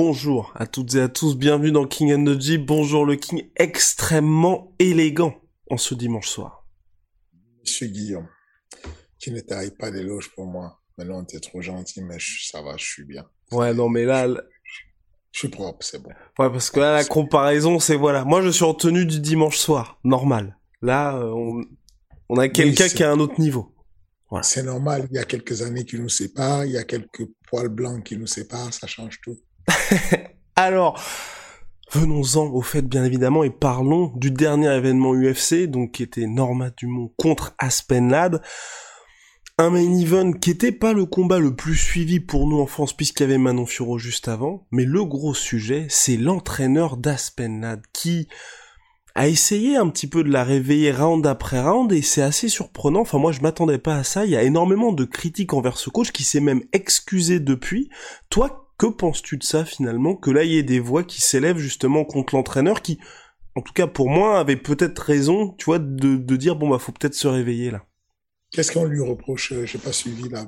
Bonjour à toutes et à tous, bienvenue dans King Energy. Bonjour le King extrêmement élégant en ce dimanche soir. Monsieur Guillaume, tu ne t'arrives pas d'éloge pour moi. Maintenant, t'es trop gentil, mais ça va, je suis bien. Ouais, non, mais là... Je suis propre, c'est bon. Ouais, parce que là, la comparaison, c'est voilà. Moi, je suis en tenue du dimanche soir, normal. Là, euh, on, on a quelqu'un qui a un autre niveau. Voilà. C'est normal, il y a quelques années qui nous séparent, il y a quelques poils blancs qui nous séparent, ça change tout. Alors, venons-en au fait bien évidemment et parlons du dernier événement UFC, donc qui était Norma Dumont contre Aspen Ladd. Un main event qui était pas le combat le plus suivi pour nous en France puisqu'il y avait Manon Furo juste avant, mais le gros sujet, c'est l'entraîneur d'Aspen Ladd qui a essayé un petit peu de la réveiller round après round et c'est assez surprenant. Enfin, moi, je m'attendais pas à ça. Il y a énormément de critiques envers ce coach qui s'est même excusé depuis. Toi, que penses-tu de ça finalement? Que là, il y ait des voix qui s'élèvent justement contre l'entraîneur qui, en tout cas pour moi, avait peut-être raison, tu vois, de, de dire bon bah faut peut-être se réveiller là. Qu'est-ce qu'on lui reproche? Euh, J'ai pas suivi la,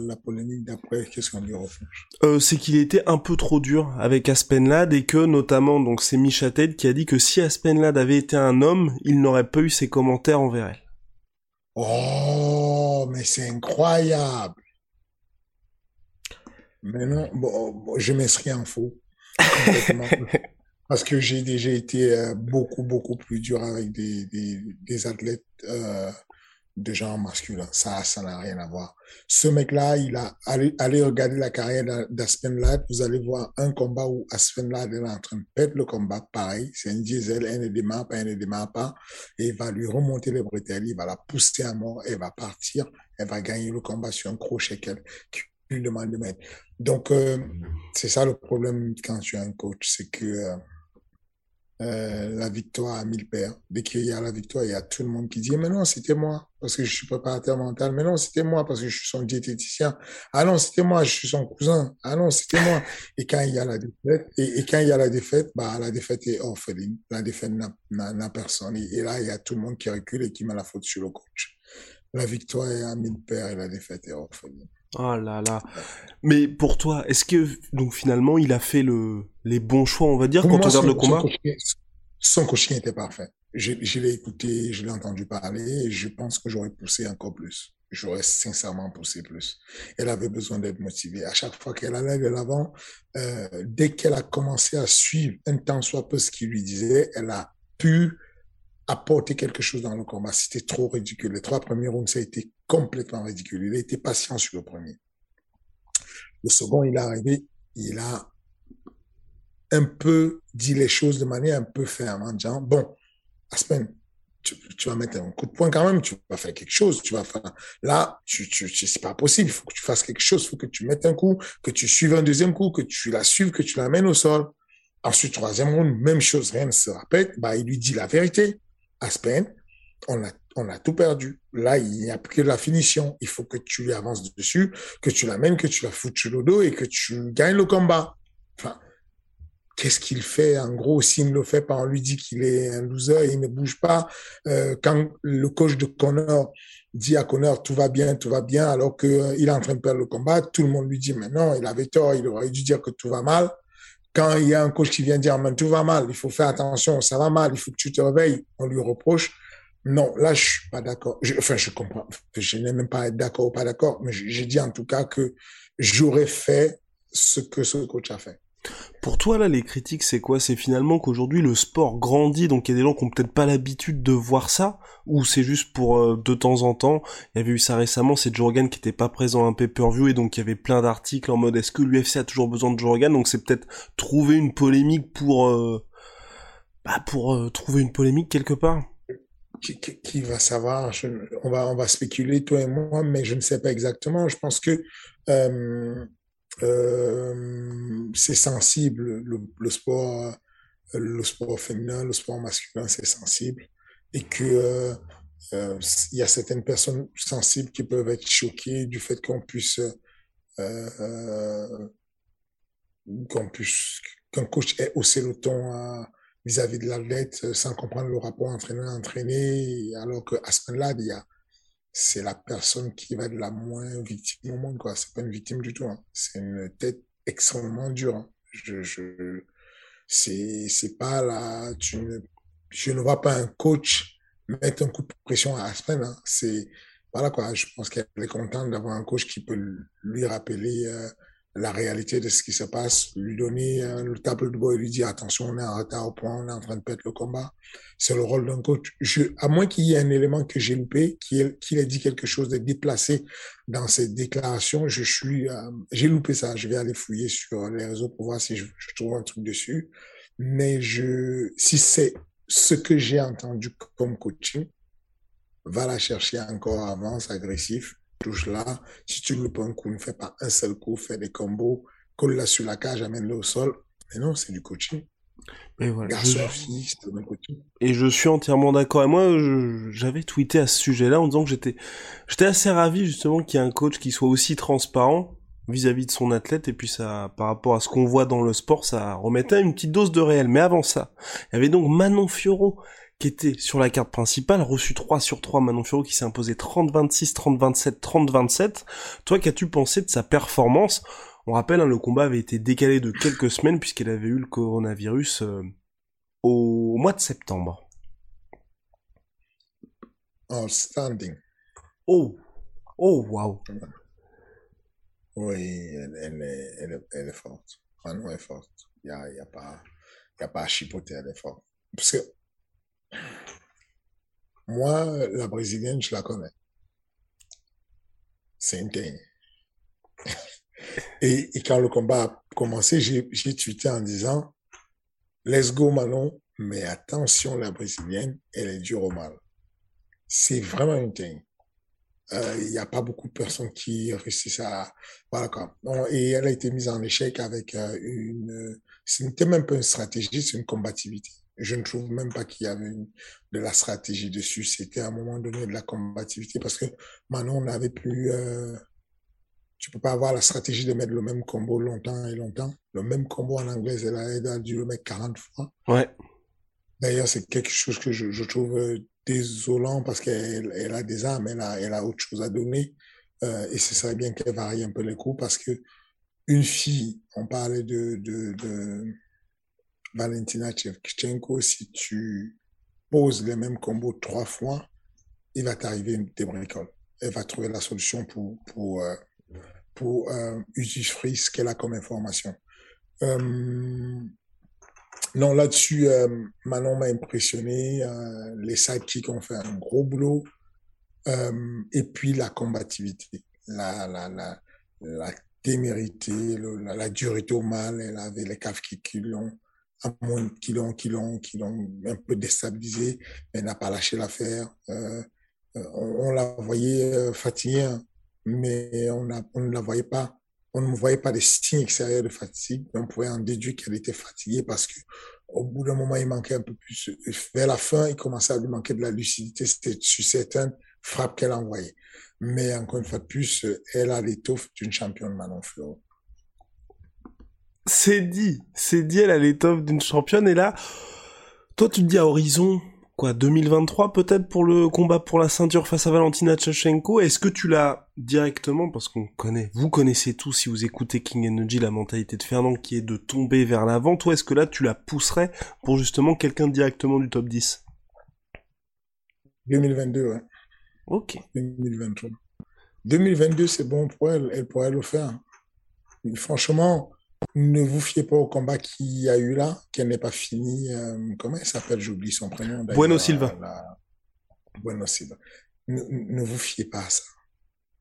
la, polémique d'après. Qu'est-ce qu'on lui reproche? Euh, C'est qu'il était un peu trop dur avec Aspenlad et que notamment donc c'est Misha Ted qui a dit que si Aspenlad avait été un homme, il n'aurait pas eu ses commentaires envers elle. Oh, mais c'est incroyable mais non, bon, je m'inscris en faux. parce que j'ai déjà été euh, beaucoup, beaucoup plus dur avec des, des, des athlètes euh, de genre masculin. Ça, ça n'a rien à voir. Ce mec-là, il a, allez, allez regarder la carrière d'Aspen Ladd. Vous allez voir un combat où Aspen Ladd est en train de perdre le combat. Pareil, c'est un diesel, elle ne démarre pas, elle ne démarre pas. Et il va lui remonter les bretelles, il va la pousser à mort, elle va partir, elle va gagner le combat sur un crochet qu'elle, lui demande de mettre. Donc, euh, c'est ça le problème quand tu es un coach, c'est que euh, euh, la victoire a mille pères. Dès qu'il y a la victoire, il y a tout le monde qui dit, mais non, c'était moi, parce que je suis préparateur mental. Mais non, c'était moi, parce que je suis son diététicien. Ah non, c'était moi, je suis son cousin. Ah non, c'était moi. Et quand il y a la défaite, et, quand il y a la défaite, bah, la défaite est orpheline. La défaite n'a personne. Et, là, il y a tout le monde qui recule et qui met la faute sur le coach. La victoire est à mille pères et la défaite est orpheline. Oh là là. Mais pour toi, est-ce que donc finalement il a fait le les bons choix, on va dire, quand on regarde le combat Son coaching était parfait. Je, je l'ai écouté, je l'ai entendu parler, et je pense que j'aurais poussé encore plus. J'aurais sincèrement poussé plus. Elle avait besoin d'être motivée. À chaque fois qu'elle allait de l'avant, euh, dès qu'elle a commencé à suivre un temps soit peu ce qu'il lui disait, elle a pu apporter quelque chose dans le combat. C'était trop ridicule. Les trois premiers rounds, ça a été complètement ridicule. Il a été patient sur le premier. Le second, il est arrivé, il a un peu dit les choses de manière un peu ferme en disant, bon, Aspen, tu, vas mettre un coup de poing quand même, tu vas faire quelque chose, tu vas faire, là, tu, tu, c'est pas possible, il faut que tu fasses quelque chose, il faut que tu mettes un coup, que tu suives un deuxième coup, que tu la suives, que tu l'amènes au sol. Ensuite, troisième round, même chose, rien ne se répète, bah, il lui dit la vérité. Aspen, on a, tout perdu. Là, il n'y a plus que la finition. Il faut que tu lui avances dessus, que tu l'amènes, que tu la foutes le dos et que tu gagnes le combat. Enfin, qu'est-ce qu'il fait? En gros, s'il ne le fait pas, on lui dit qu'il est un loser et il ne bouge pas. Euh, quand le coach de Connor dit à Connor tout va bien, tout va bien, alors qu'il euh, est en train de perdre le combat, tout le monde lui dit mais non, il avait tort, il aurait dû dire que tout va mal quand il y a un coach qui vient dire, tout va mal, il faut faire attention, ça va mal, il faut que tu te réveilles, on lui reproche. Non, là, je suis pas d'accord. Enfin, je comprends. Je n'ai même pas être d'accord ou pas d'accord, mais j'ai dit en tout cas que j'aurais fait ce que ce coach a fait. Pour toi, là, les critiques, c'est quoi? C'est finalement qu'aujourd'hui, le sport grandit, donc il y a des gens qui ont peut-être pas l'habitude de voir ça, ou c'est juste pour euh, de temps en temps? Il y avait eu ça récemment, c'est Joe Rogan qui était pas présent à un pay-per-view, et donc il y avait plein d'articles en mode est-ce que l'UFC a toujours besoin de Joe Rogan? Donc c'est peut-être trouver une polémique pour... Euh, bah, pour euh, trouver une polémique quelque part? Qui, va savoir on, va, on va spéculer, toi et moi, mais je ne sais pas exactement. Je pense que euh, euh, c'est sensible, le, sport, le sport féminin, le sport masculin, c'est sensible. Et que euh, il y a certaines personnes sensibles qui peuvent être choquées du fait qu'on puisse qu'on puisse qu'un coach ait haussé le ton à, vis-à-vis de l'athlète euh, sans comprendre le rapport entraîneur-entraîné, alors que à ce moment-là, c'est la personne qui va être la moins victime au monde, quoi. C'est pas une victime du tout, hein. C'est une tête extrêmement dure, hein. Je, je, c'est, pas là, ne, je ne vois pas un coach mettre un coup de pression à Aspen, hein. C'est, voilà, quoi. Je pense qu'elle est contente d'avoir un coach qui peut lui rappeler, euh, la réalité de ce qui se passe, lui donner euh, le tableau de bord et lui dire attention, on est en retard au point, on est en train de perdre le combat. C'est le rôle d'un coach. Je, à moins qu'il y ait un élément que j'ai loupé, qu'il ait dit quelque chose de déplacé dans ses déclarations, je suis, euh, j'ai loupé ça. Je vais aller fouiller sur les réseaux pour voir si je, je trouve un truc dessus. Mais je, si c'est ce que j'ai entendu comme coaching, va la chercher encore, avance, agressif touche là. Si tu loupes un coup, ne fais pas un seul coup, fais des combos, colle-la sur la cage, amène-le au sol. Mais non, c'est du coaching. Mais voilà. Et je suis entièrement d'accord. Et moi, j'avais tweeté à ce sujet-là en disant que j'étais, j'étais assez ravi justement qu'il y ait un coach qui soit aussi transparent vis-à-vis de son athlète et puis ça, par rapport à ce qu'on voit dans le sport, ça remettait une petite dose de réel. Mais avant ça, il y avait donc Manon Fioro qui était sur la carte principale, reçu 3 sur 3, Manon Fiorot qui s'est imposé 30-26, 30-27, 30-27. Toi, qu'as-tu pensé de sa performance? On rappelle, hein, le combat avait été décalé de quelques semaines puisqu'elle avait eu le coronavirus euh, au mois de septembre. Outstanding. Oh, oh, wow. Oui, elle, elle, est, elle, est, elle est forte. Manon est forte. Il n'y a, y a, pas, y a pas à chipoter, elle est forte. Parce que moi, la brésilienne, je la connais. C'est une teigne. et, quand le combat a commencé, j'ai tweeté en disant, let's go Manon, mais attention, la brésilienne, elle est dure au mal. C'est vraiment une teigne. Euh, il n'y a pas beaucoup de personnes qui réussissent à... Voilà quoi. et elle a été mise en échec avec euh, une... Ce n'était même pas une stratégie, c'est une combativité. Je ne trouve même pas qu'il y avait de la stratégie dessus. C'était à un moment donné de la combativité parce que Manon n'avait plus. Euh, tu peux pas avoir la stratégie de mettre le même combo longtemps et longtemps. Le même combo en anglais, elle a, elle a dû le mettre 40 fois. Ouais. D'ailleurs, c'est quelque chose que je, je trouve euh, désolant parce qu'elle elle a des armes, elle a, elle a autre chose à donner. Euh, et ce serait bien qu'elle varie un peu les coups parce que une fille, on parlait de, de, Valentina Shevchenko, si tu poses les mêmes combos trois fois, il va t'arriver des bricoles. Elle va trouver la solution pour, pour, euh, pour euh, ce qu'elle a comme information. Euh, non, là-dessus, euh, Manon m'a impressionné. Les sidekicks ont fait un gros boulot. Et puis la combativité, la, la, la, la témérité, la, la dureté au mal. Elle avait les caves qui, l'ont qui l'ont qui l'ont qui un peu déstabilisé mais n'a pas lâché l'affaire. Euh, euh on, la voyait euh, fatiguée hein, mais on, ne la voyait pas. On ne voyait pas des signes extérieurs de fatigue. On pouvait en déduire qu'elle était fatiguée parce que au bout d'un moment il manquait un peu plus. Vers la fin il commençait à lui manquer de la lucidité c'était sur certaines frappes qu'elle envoyait mais encore une fois de plus elle a l'étoffe d'une championne Manon Fleureau c'est dit, c'est dit, elle a l'étoffe d'une championne, et là, toi tu te dis à horizon, quoi, 2023 peut-être pour le combat pour la ceinture face à Valentina Tchachenko, est-ce que tu l'as directement, parce qu'on connaît, vous connaissez tous si vous écoutez King Energy la mentalité de Fernand qui est de tomber vers l'avant, toi est-ce que là tu la pousserais pour justement quelqu'un directement du top 10 2022, ouais. Ok. 2023. 2022, c'est bon pour elle, elle pourrait le faire. franchement, ne vous fiez pas au combat qu'il y a eu là, qu'elle n'est pas fini. Euh, comment elle s'appelle? J'oublie son prénom. Bueno Silva. Bueno Silva. Ne, vous fiez pas à ça.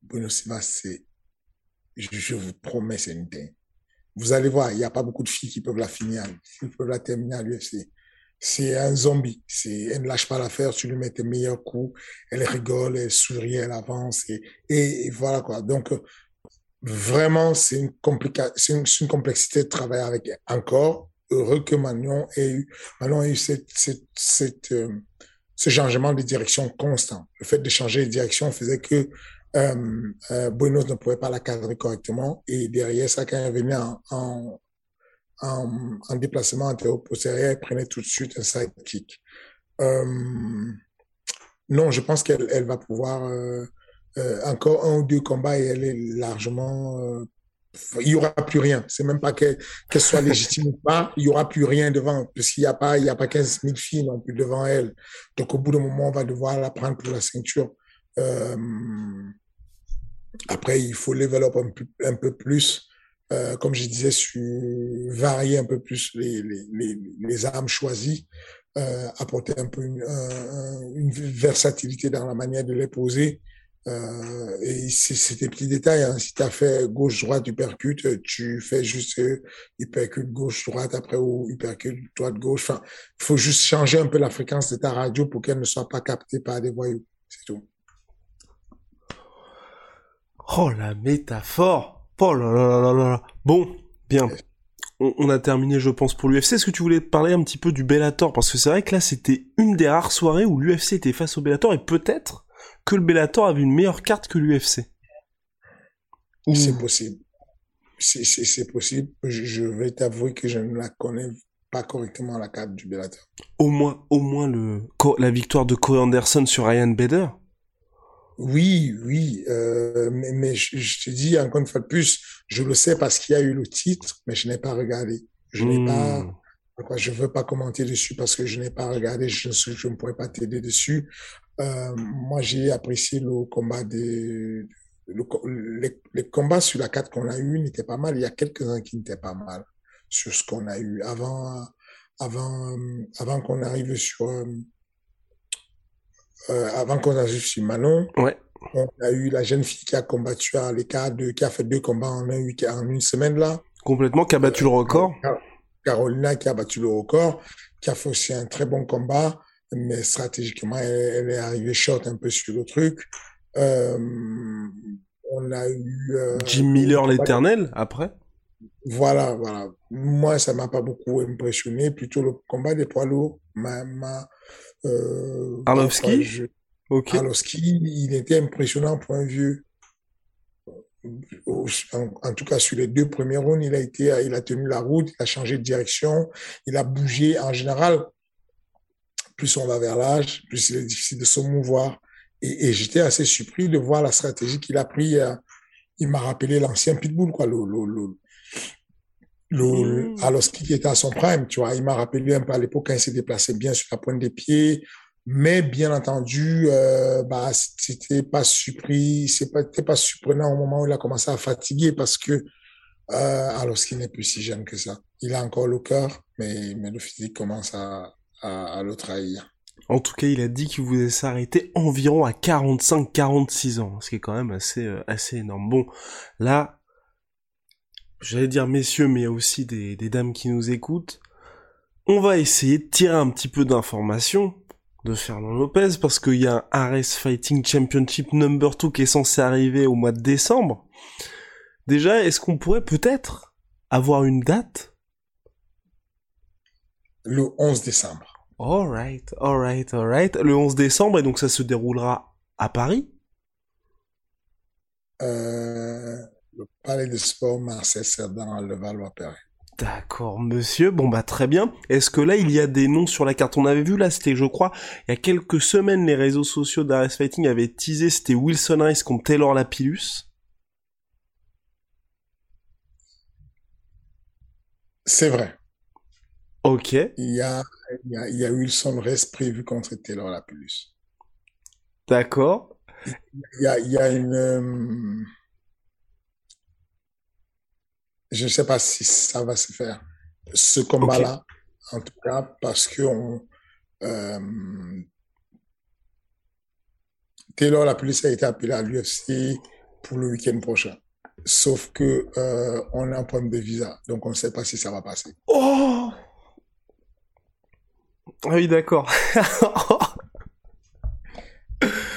Bueno Silva, c'est, je, vous promets, c'est une dingue. Vous allez voir, il n'y a pas beaucoup de filles qui peuvent la finir, qui peuvent la terminer à l'UFC. C'est un zombie. Elle ne lâche pas l'affaire, tu lui mets tes meilleurs coups, elle rigole, elle sourit, elle avance et, et, voilà quoi. Donc, vraiment, c'est une, une, une, complexité de travailler avec elle. Encore heureux que Manon ait eu, Manon ait eu cette, cette, cette euh, ce changement de direction constant. Le fait de changer de direction faisait que euh, euh, Buenos ne pouvait pas la cadrer correctement et derrière ça, quand elle venait en, en, en, en déplacement antéro-postérieur, elle prenait tout de suite un sidekick. Euh, non, je pense qu'elle elle va pouvoir euh, euh, encore un ou deux combats et elle est largement il y aura plus rien. C'est même pas qu'elle soit légitime ou pas, il y aura plus rien devant, parce qu'il y a pas, a pas 15 000 filles non plus devant elle. Donc au bout d'un moment, on va devoir la prendre pour la ceinture. Après, il faut peu, un peu plus, euh, comme je disais, sur, varier un peu plus les, les, les, les armes choisies, euh, apporter un peu une, une, versatilité dans la manière de les poser. Euh, et c'est des petits détails. Hein. Si tu as fait gauche-droite, tu percutes, tu fais juste euh, hypercute gauche-droite après ou hypercute droite-gauche. Enfin, il faut juste changer un peu la fréquence de ta radio pour qu'elle ne soit pas captée par des voyous. C'est tout. Oh, la métaphore Oh là là là là là Bon, bien. On, on a terminé, je pense, pour l'UFC. Est-ce que tu voulais parler un petit peu du Bellator? Parce que c'est vrai que là, c'était une des rares soirées où l'UFC était face au Bellator et peut-être que le Bellator avait une meilleure carte que l'UFC. C'est possible. C'est possible. Je, je vais t'avouer que je ne la connais pas correctement la carte du Bellator. Au moins, au moins le la victoire de Corey Anderson sur Ryan Bader. Oui, oui, euh, mais, mais je, je, te dis encore une fois de plus, je le sais parce qu'il y a eu le titre, mais je n'ai pas regardé. Je n'ai pas, hmm. je veux pas commenter dessus parce que je n'ai pas regardé, je, je ne pourrais pas t'aider dessus. Euh, moi, j'ai apprécié le combat des, le, les, les, combats sur la carte qu'on a eu n'étaient pas mal. Il y a quelques-uns qui n'étaient pas mal sur ce qu'on a eu avant, avant, avant qu'on arrive sur, euh, euh, avant qu'on arrive sur Manon. Ouais. On a eu la jeune fille qui a combattu à l'écart de, qui a fait deux combats en, un, en une semaine là. Complètement, qui a battu le record. Carolina qui a battu le record, qui a fait aussi un très bon combat mais stratégiquement, elle, elle, est arrivée short un peu sur le truc. Euh, on a eu... Euh, Jim Miller l'éternel, après Voilà, voilà. Moi, ça m'a pas beaucoup impressionné. Plutôt le combat des poids lourds m'a... Euh, Arlovski je... okay. Arlovski, il était impressionnant pour un vieux. En, en, tout cas, sur les deux premiers rounds, il a été, il a tenu la route, il a changé de direction, il a bougé. En général, plus on va vers l'âge, plus il est difficile de se mouvoir. Et, et j'étais assez surpris de voir la stratégie qu'il a pris. Euh, il m'a rappelé l'ancien Pitbull, quoi, le, le, le, le mmh. Aloski qui était à son prime, tu vois. Il m'a rappelé un peu à l'époque quand il s'est déplacé bien sur la pointe des pieds. Mais bien entendu, euh, bah, c'était pas surpris, c'était pas surprenant au moment où il a commencé à fatiguer parce que euh, alors qu'il n'est plus si jeune que ça. Il a encore le cœur, mais, mais le physique commence à, à, à le trahir. En tout cas, il a dit qu'il voulait s'arrêter environ à 45-46 ans, ce qui est quand même assez, euh, assez énorme. Bon, là, j'allais dire messieurs, mais il y a aussi des, des dames qui nous écoutent. On va essayer de tirer un petit peu d'informations de Fernand Lopez parce qu'il y a un Ares Fighting Championship Number 2 qui est censé arriver au mois de décembre. Déjà, est-ce qu'on pourrait peut-être avoir une date? Le 11 décembre. Alright, alright, alright. Le 11 décembre, et donc ça se déroulera à Paris? Euh, Le Palais des Sports Marcel Cerdan le Valois-Perret. D'accord, monsieur. Bon, bah, très bien. Est-ce que là, il y a des noms sur la carte? On avait vu, là, c'était, je crois, il y a quelques semaines, les réseaux sociaux d'Ares Fighting avaient teasé, c'était Wilson Rice contre Taylor Lapillus. C'est vrai. Ok. Il y a, il y a, il y a Wilson Rest prévu contre Taylor Lapillus. D'accord. Il y a, il y a une, euh, je ne sais pas si ça va se faire. Ce combat-là, okay. en tout cas, parce que on, euh, Taylor Lapillus a été appelé à l'UFC pour le week-end prochain. Sauf que euh, on a un problème de visa, donc on ne sait pas si ça va passer. Oh Ah oui, d'accord.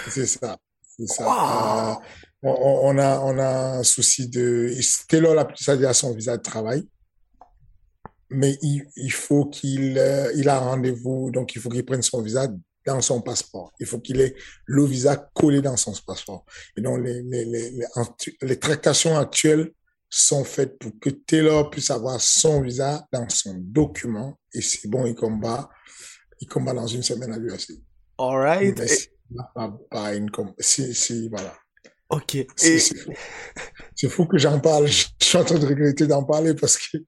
c'est ça. C'est ça. Euh, on, a, on a un souci de. Taylor a plus à son visa de travail. Mais il, il faut qu'il euh, il a rendez-vous, donc il faut qu'il prenne son visa dans son passeport. Il faut qu'il ait le visa collé dans son passeport. Et donc, les, les, les, les, tractations actuelles sont faites pour que Taylor puisse avoir son visa dans son document. Et c'est bon, il combat, il combat dans une semaine à l'UFC. All right. Une, si, si, voilà. Ok. C'est fou que j'en parle. Je suis en train de regretter d'en parler parce que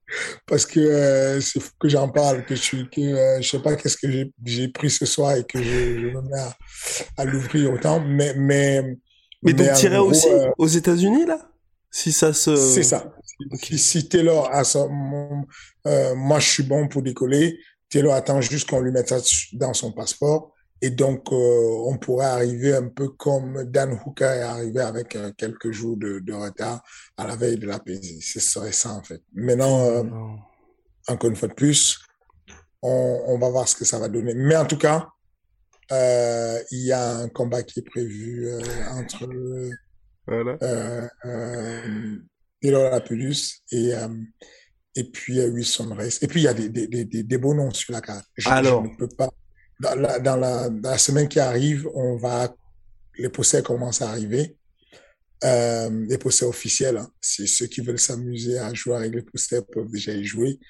parce que euh, c'est fou que j'en parle, que je suis que euh, je sais pas qu'est-ce que j'ai pris ce soir et que je, je me mets à, à l'ouvrir autant. Mais mais mais, donc tirer aussi euh, aux États-Unis là, si ça se. C'est ça. Si, si Taylor a ça, moi je suis bon pour décoller. Taylor attend juste qu'on lui mette ça dans son passeport et donc, euh, on pourrait arriver un peu comme Dan Hooker est arrivé avec euh, quelques jours de, de, retard à la veille de la PZ. Ce serait ça, en fait. Maintenant, euh, encore une fois de plus, on, on, va voir ce que ça va donner. Mais en tout cas, il y a un combat qui est prévu entre voilà. Lapulus et et puis Wilson Race. Et puis il y a des, des, des, des beaux noms sur la carte. Alors, je ne peux pas dans la, semaine qui arrive, on va, les procès commencent à arriver. Euh, les procès officiels, hein. c'est ceux qui veulent s'amuser à jouer avec les procès peuvent déjà y jouer.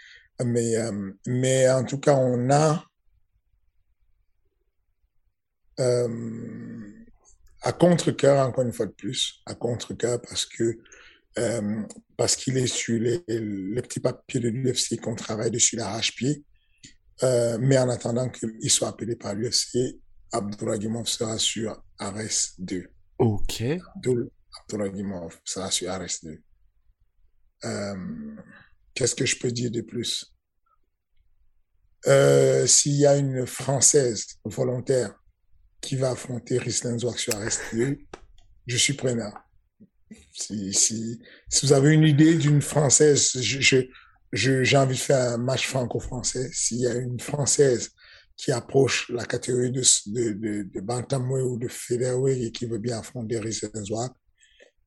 Mais, euh, mais en tout cas, on a euh, à contre-cœur, encore une fois de plus, à contre-cœur parce que parce qu'il est sur les, les petits papiers de l'UFC qu'on travaille dessus l'arrache-pied. Euh, mais en attendant qu'il soit appelé par l'UFC, Abdouragimov sera sur Ares 2. Ok. Abdouragimov sera sur Ares 2. Euh, Qu'est-ce que je peux dire de plus? Euh, S'il y a une Française volontaire qui va affronter Rislin Zouak sur Ares 2, je suis preneur. Si, si, si vous avez une idée d'une Française, je, je, j'ai envie de faire un match franco-français. S'il y a une Française qui approche la catégorie de, de, de, de bantamweight ou de featherweight et qui veut bien affronter Rhys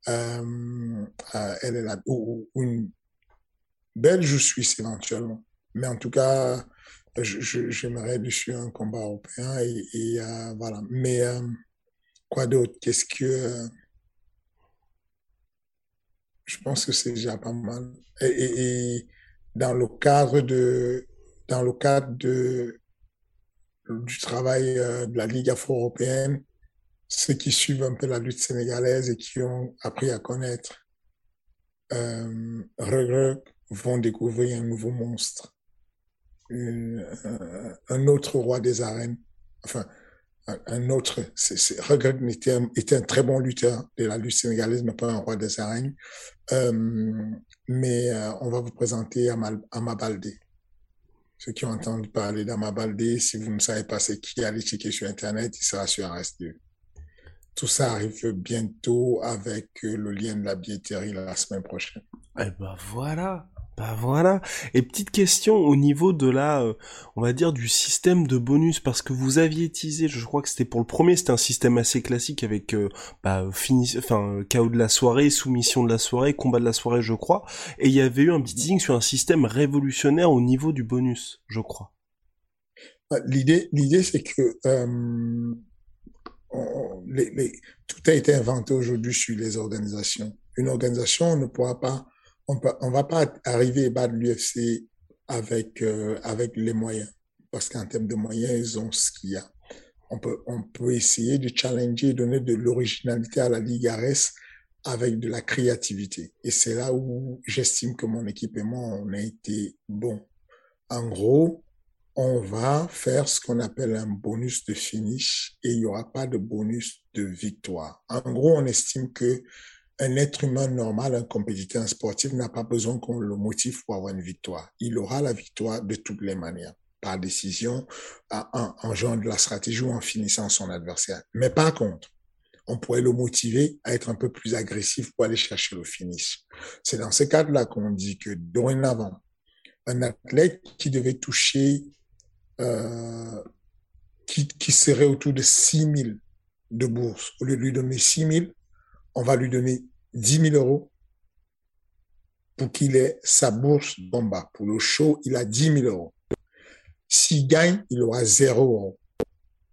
euh, euh, elle est là. Ou, une belge suisse éventuellement. Mais en tout cas, j'aimerais dessus un combat européen et, et euh, voilà. Mais euh, quoi d'autre? Qu'est-ce que euh, je pense que c'est déjà pas mal. Et, et, et dans le cadre de, dans le cadre de, du travail euh, de la Ligue afro-européenne, ceux qui suivent un peu la lutte sénégalaise et qui ont appris à connaître euh, vont découvrir un nouveau monstre, une, un autre roi des arènes, enfin un autre, c'est, Regret était un, était un très bon lutteur de la lutte sénégalaise, mais pas un roi des arènes. Euh, mais euh, on va vous présenter Amabalde. Ceux qui ont entendu parler d'Amabalde, si vous ne savez pas c'est qui, allez checker sur Internet, il sera sur RS2. Tout ça arrive bientôt avec euh, le lien de la billetterie la semaine prochaine. Eh ben voilà bah voilà. Et petite question au niveau de la, euh, on va dire du système de bonus parce que vous aviez teasé, je crois que c'était pour le premier, c'était un système assez classique avec euh, bah, fini, enfin chaos de la soirée, soumission de la soirée, combat de la soirée, je crois. Et il y avait eu un petit teasing sur un système révolutionnaire au niveau du bonus, je crois. Bah, l'idée, l'idée, c'est que euh, tout a été inventé aujourd'hui sur les organisations. Une organisation ne pourra pas on on va pas arriver à battre l'UFC avec euh, avec les moyens parce qu'en termes de moyens ils ont ce qu'il y a. On peut on peut essayer de challenger, donner de l'originalité à la Ligue Ares avec de la créativité. Et c'est là où j'estime que mon équipe et moi on a été bon. En gros, on va faire ce qu'on appelle un bonus de finish et il y aura pas de bonus de victoire. En gros, on estime que un être humain normal, un compétiteur sportif n'a pas besoin qu'on le motive pour avoir une victoire. Il aura la victoire de toutes les manières, par décision, en, en jouant de la stratégie ou en finissant son adversaire. Mais par contre, on pourrait le motiver à être un peu plus agressif pour aller chercher le finish. C'est dans ce cadre-là qu'on dit que dorénavant, un athlète qui devait toucher euh, qui, qui serait autour de 6 000 de bourse. Au lieu de lui donner 6 000, on va lui donner 10 000 euros pour qu'il ait sa bourse combat. Pour le show, il a 10 000 euros. S'il gagne, il aura 0 euros.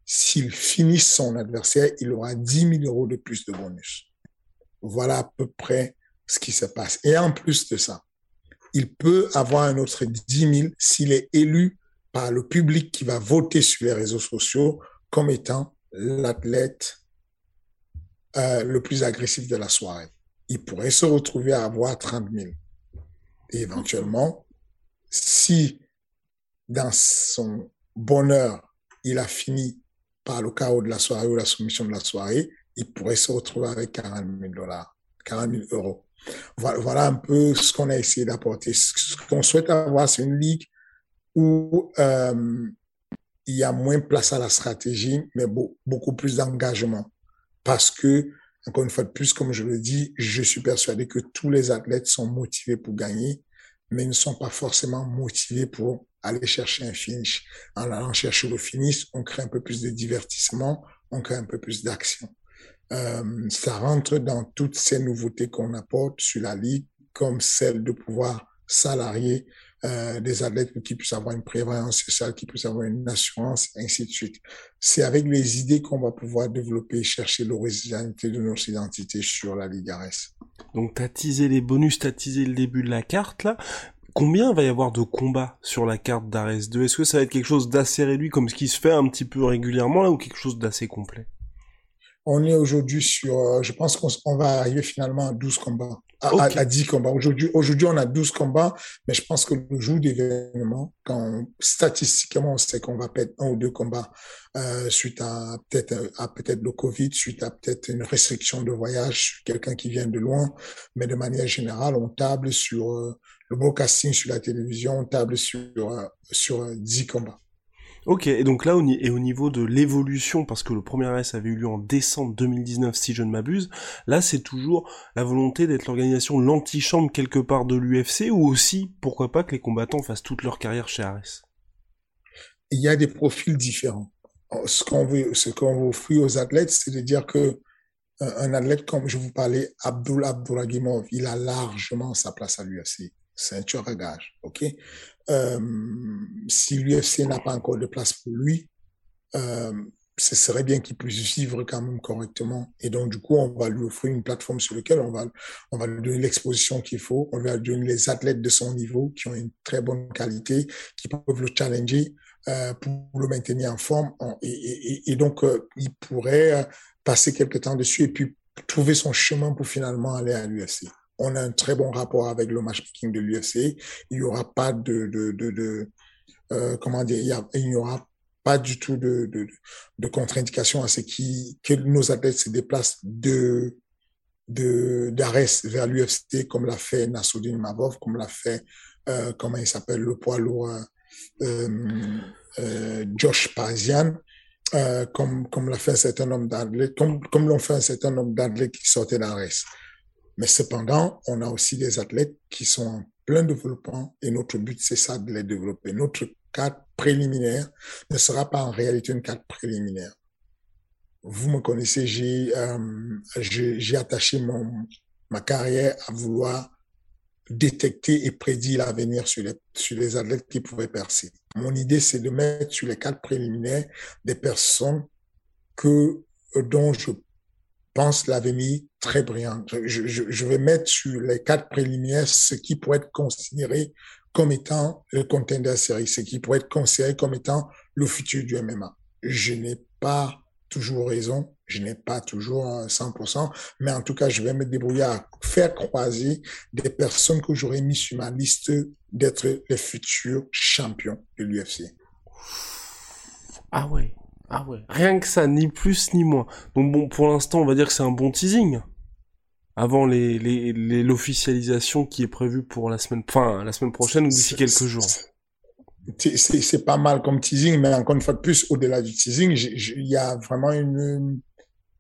S'il finit son adversaire, il aura 10 000 euros de plus de bonus. Voilà à peu près ce qui se passe. Et en plus de ça, il peut avoir un autre 10 000 s'il est élu par le public qui va voter sur les réseaux sociaux comme étant l'athlète euh, le plus agressif de la soirée. Il pourrait se retrouver à avoir 30 000. Et éventuellement, si dans son bonheur, il a fini par le chaos de la soirée ou la soumission de la soirée, il pourrait se retrouver avec 40 000 dollars, 40 000 euros. Voilà, un peu ce qu'on a essayé d'apporter. Ce qu'on souhaite avoir, c'est une ligue où euh, il y a moins place à la stratégie, mais beaucoup plus d'engagement. Parce que, encore une fois de plus, comme je le dis, je suis persuadé que tous les athlètes sont motivés pour gagner, mais ne sont pas forcément motivés pour aller chercher un finish. En allant chercher le finish, on crée un peu plus de divertissement, on crée un peu plus d'action. Euh, ça rentre dans toutes ces nouveautés qu'on apporte sur la ligue, comme celle de pouvoir salarier euh, des athlètes qui puissent avoir une prévoyance sociale, qui puissent avoir une assurance, ainsi de suite. C'est avec les idées qu'on va pouvoir développer et chercher l'originalité de nos identités sur la Ligue RS. Donc t'as teasé les bonus, t'as teasé le début de la carte là. Combien va y avoir de combats sur la carte d'Ares 2 Est-ce que ça va être quelque chose d'assez réduit comme ce qui se fait un petit peu régulièrement là ou quelque chose d'assez complet? On est aujourd'hui sur, euh, je pense qu'on va arriver finalement à 12 combats à, 10 combats. Aujourd'hui, aujourd'hui, on a 12 combats, mais je pense que le jour d'événement, quand statistiquement on sait qu'on va perdre un ou deux combats euh, suite à peut-être à peut-être le Covid, suite à peut-être une restriction de voyage, quelqu'un qui vient de loin, mais de manière générale, on table sur euh, le broadcasting sur la télévision, on table sur euh, sur 10 combats. Ok, et donc là, et au niveau de l'évolution, parce que le premier AS avait eu lieu en décembre 2019, si je ne m'abuse, là, c'est toujours la volonté d'être l'organisation l'antichambre quelque part de l'UFC, ou aussi, pourquoi pas, que les combattants fassent toute leur carrière chez Ares? Il y a des profils différents. Ce qu'on veut, ce aux athlètes, c'est de dire que euh, un athlète comme je vous parlais, Abdul Abduragimov, il a largement sa place à l'UFC. Ceinture à gage, ok? Euh, si l'UFC n'a pas encore de place pour lui, euh, ce serait bien qu'il puisse vivre quand même correctement. Et donc, du coup, on va lui offrir une plateforme sur laquelle on va, on va lui donner l'exposition qu'il faut. On va lui donner les athlètes de son niveau qui ont une très bonne qualité, qui peuvent le challenger euh, pour le maintenir en forme. Et, et, donc, il pourrait passer quelque temps dessus et puis trouver son chemin pour finalement aller à l'UFC on a un très bon rapport avec le matchmaking de l'UFC. Il n'y aura pas de, de, de, euh, comment dire, il n'y aura pas du tout de, de, contre-indication à ce qui, que nos athlètes se déplacent de, d'Ares vers l'UFC, comme l'a fait Nassoudine Mavov, comme l'a fait, euh, comment il s'appelle, le poids lourd, euh, Josh. Euh, comme comme l'a fait un certain nombre comme comme l'ont fait un certain nombre d'athlètes qui sortaient d'Ares. Mais cependant, on a aussi des athlètes qui sont en plein développement et notre but, c'est ça de les développer. Notre cadre préliminaire ne sera pas en réalité une cadre préliminaire. Vous me connaissez, j'ai euh, j'ai attaché mon, ma carrière à vouloir détecter et prédire l'avenir sur les, sur les athlètes qui pouvaient percer. Mon idée, c'est de mettre sur les cadres préliminaires des personnes que, dont je pense l'avenir très brillant. Je, vais mettre sur les quatre préliminaires ce qui pourrait être considéré comme étant le contender série, ce qui pourrait être considéré comme étant le futur du MMA. Je n'ai pas toujours raison, je n'ai pas toujours 100%, mais en tout cas, je vais me débrouiller à faire croiser des personnes que j'aurais mis sur ma liste d'être les futurs champions de l'UFC. Ah ouais. Ah ouais. Rien que ça, ni plus ni moins. Donc bon, pour l'instant, on va dire que c'est un bon teasing. Avant les, les, l'officialisation qui est prévue pour la semaine, enfin, la semaine prochaine ou d'ici quelques jours? C'est pas mal comme teasing, mais encore une fois de plus, au-delà du teasing, il y a vraiment une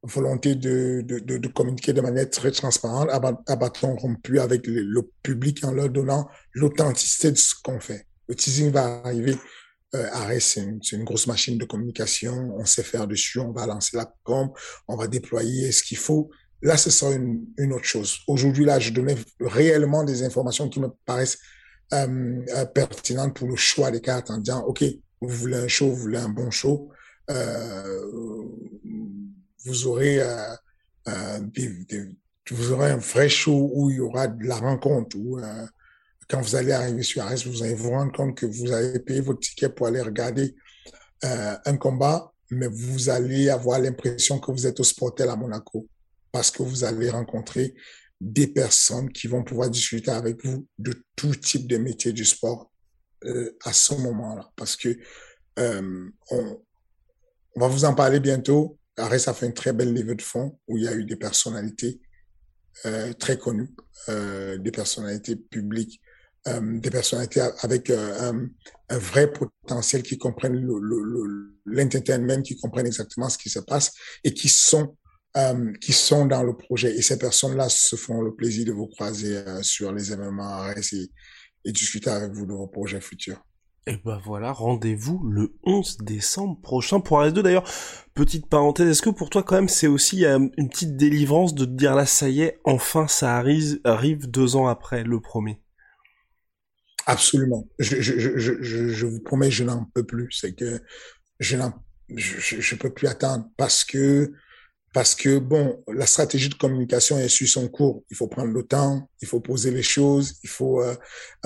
volonté de, de, de, de, communiquer de manière très transparente, à, bâton rompu avec le, le, public en leur donnant l'authenticité de ce qu'on fait. Le teasing va arriver euh, c'est une, une, grosse machine de communication, on sait faire dessus, on va lancer la com, on va déployer ce qu'il faut. Là, ce sera une, autre chose. Aujourd'hui, là, je donnais réellement des informations qui me paraissent euh, euh, pertinentes pour le choix des cartes en disant, OK, vous voulez un show, vous voulez un bon show, euh, vous aurez vous aurez un vrai show où il y aura de la rencontre, où quand vous allez arriver sur Ares, vous allez vous rendre compte que vous avez payé votre ticket pour aller regarder un combat, mais vous allez avoir l'impression que vous êtes au Sportel à Monaco parce que vous allez rencontrer des personnes qui vont pouvoir discuter avec vous de tout type de métier du sport euh, à ce moment-là. Parce que euh, on, va vous en parler bientôt. Ares a fait une très belle levée de fonds où il y a eu des personnalités euh, très connues, des personnalités publiques, des personnalités avec un, vrai potentiel qui comprennent l'entertainment, qui comprennent exactement ce qui se passe et qui sont euh, qui sont dans le projet. Et ces personnes-là se font le plaisir de vous croiser euh, sur les événements et, et discuter avec vous de vos projets futurs. Et ben voilà, rendez-vous le 11 décembre prochain pour RS2. D'ailleurs, petite parenthèse, est-ce que pour toi quand même c'est aussi euh, une petite délivrance de te dire là ça y est, enfin ça arrive, arrive deux ans après le premier? Absolument. Je, je, je, je, je vous promets, je n'en peux plus. C'est que je n'en, je, je peux plus attendre parce que parce que bon, la stratégie de communication est sur son cours. Il faut prendre le temps, il faut poser les choses, il faut, euh,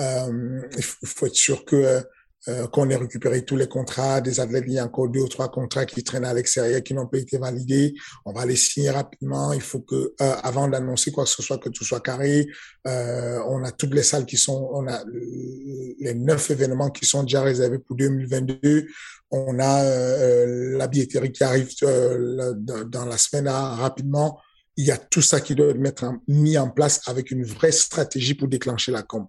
euh, il faut être sûr que euh, euh, qu'on ait récupéré tous les contrats, des athlètes, il y a encore deux ou trois contrats qui traînent à l'extérieur, qui n'ont pas été validés. On va les signer rapidement. Il faut que, euh, avant d'annoncer quoi que ce soit, que tout soit carré. Euh, on a toutes les salles qui sont, on a les neuf événements qui sont déjà réservés pour 2022. On a euh, la billetterie qui arrive euh, dans la semaine là, rapidement. Il y a tout ça qui doit être mis en place avec une vraie stratégie pour déclencher la com.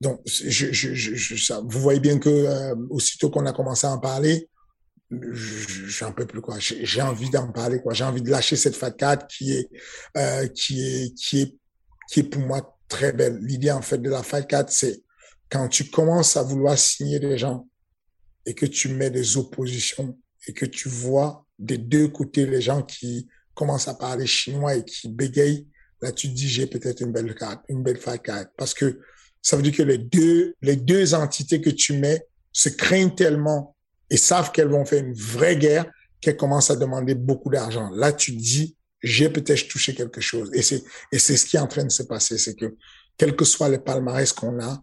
Donc, je, je, je, ça, vous voyez bien que euh, aussitôt qu'on a commencé à en parler, j'en peux plus quoi. J'ai envie d'en parler quoi. J'ai envie de lâcher cette facade qui est euh, qui est qui est qui est pour moi très belle. L'idée en fait de la facade, c'est quand tu commences à vouloir signer des gens et que tu mets des oppositions et que tu vois des deux côtés les gens qui commencent à parler chinois et qui bégayent, là tu dis j'ai peut-être une belle carte, une belle facade parce que ça veut dire que les deux, les deux entités que tu mets se craignent tellement et savent qu'elles vont faire une vraie guerre qu'elles commencent à demander beaucoup d'argent. Là, tu dis, j'ai peut-être touché quelque chose. Et c'est, et c'est ce qui est en train de se passer. C'est que, quel que soit les palmarès qu'on a,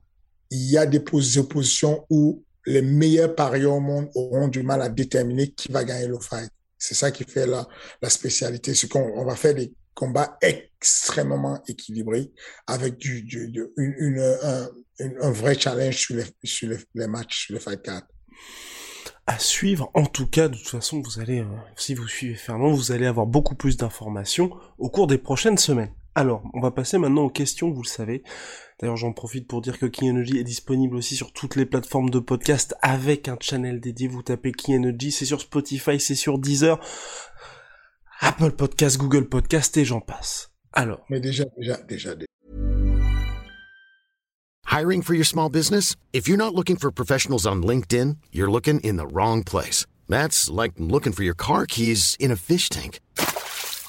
il y a des oppositions où les meilleurs parieurs au monde auront du mal à déterminer qui va gagner le fight. C'est ça qui fait la, la spécialité. C'est qu'on on va faire des combat extrêmement équilibré avec du, du, du une, un, un, vrai challenge sur les, sur les, les matchs, sur les fight cards. À suivre, en tout cas, de toute façon, vous allez, euh, si vous suivez Fernand, vous allez avoir beaucoup plus d'informations au cours des prochaines semaines. Alors, on va passer maintenant aux questions, vous le savez. D'ailleurs, j'en profite pour dire que King Energy est disponible aussi sur toutes les plateformes de podcast avec un channel dédié. Vous tapez King Energy, c'est sur Spotify, c'est sur Deezer. Apple Podcast, Google Podcast et j'en passe. Alors. Mais déjà, déjà, déjà, déjà. Hiring for your small business? If you're not looking for professionals on LinkedIn, you're looking in the wrong place. That's like looking for your car keys in a fish tank.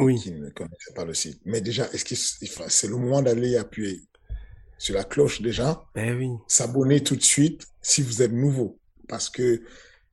oui. qui ne connaissent pas le site, mais déjà, est-ce que c'est le moment d'aller appuyer sur la cloche déjà, eh oui. s'abonner tout de suite si vous êtes nouveau. Parce que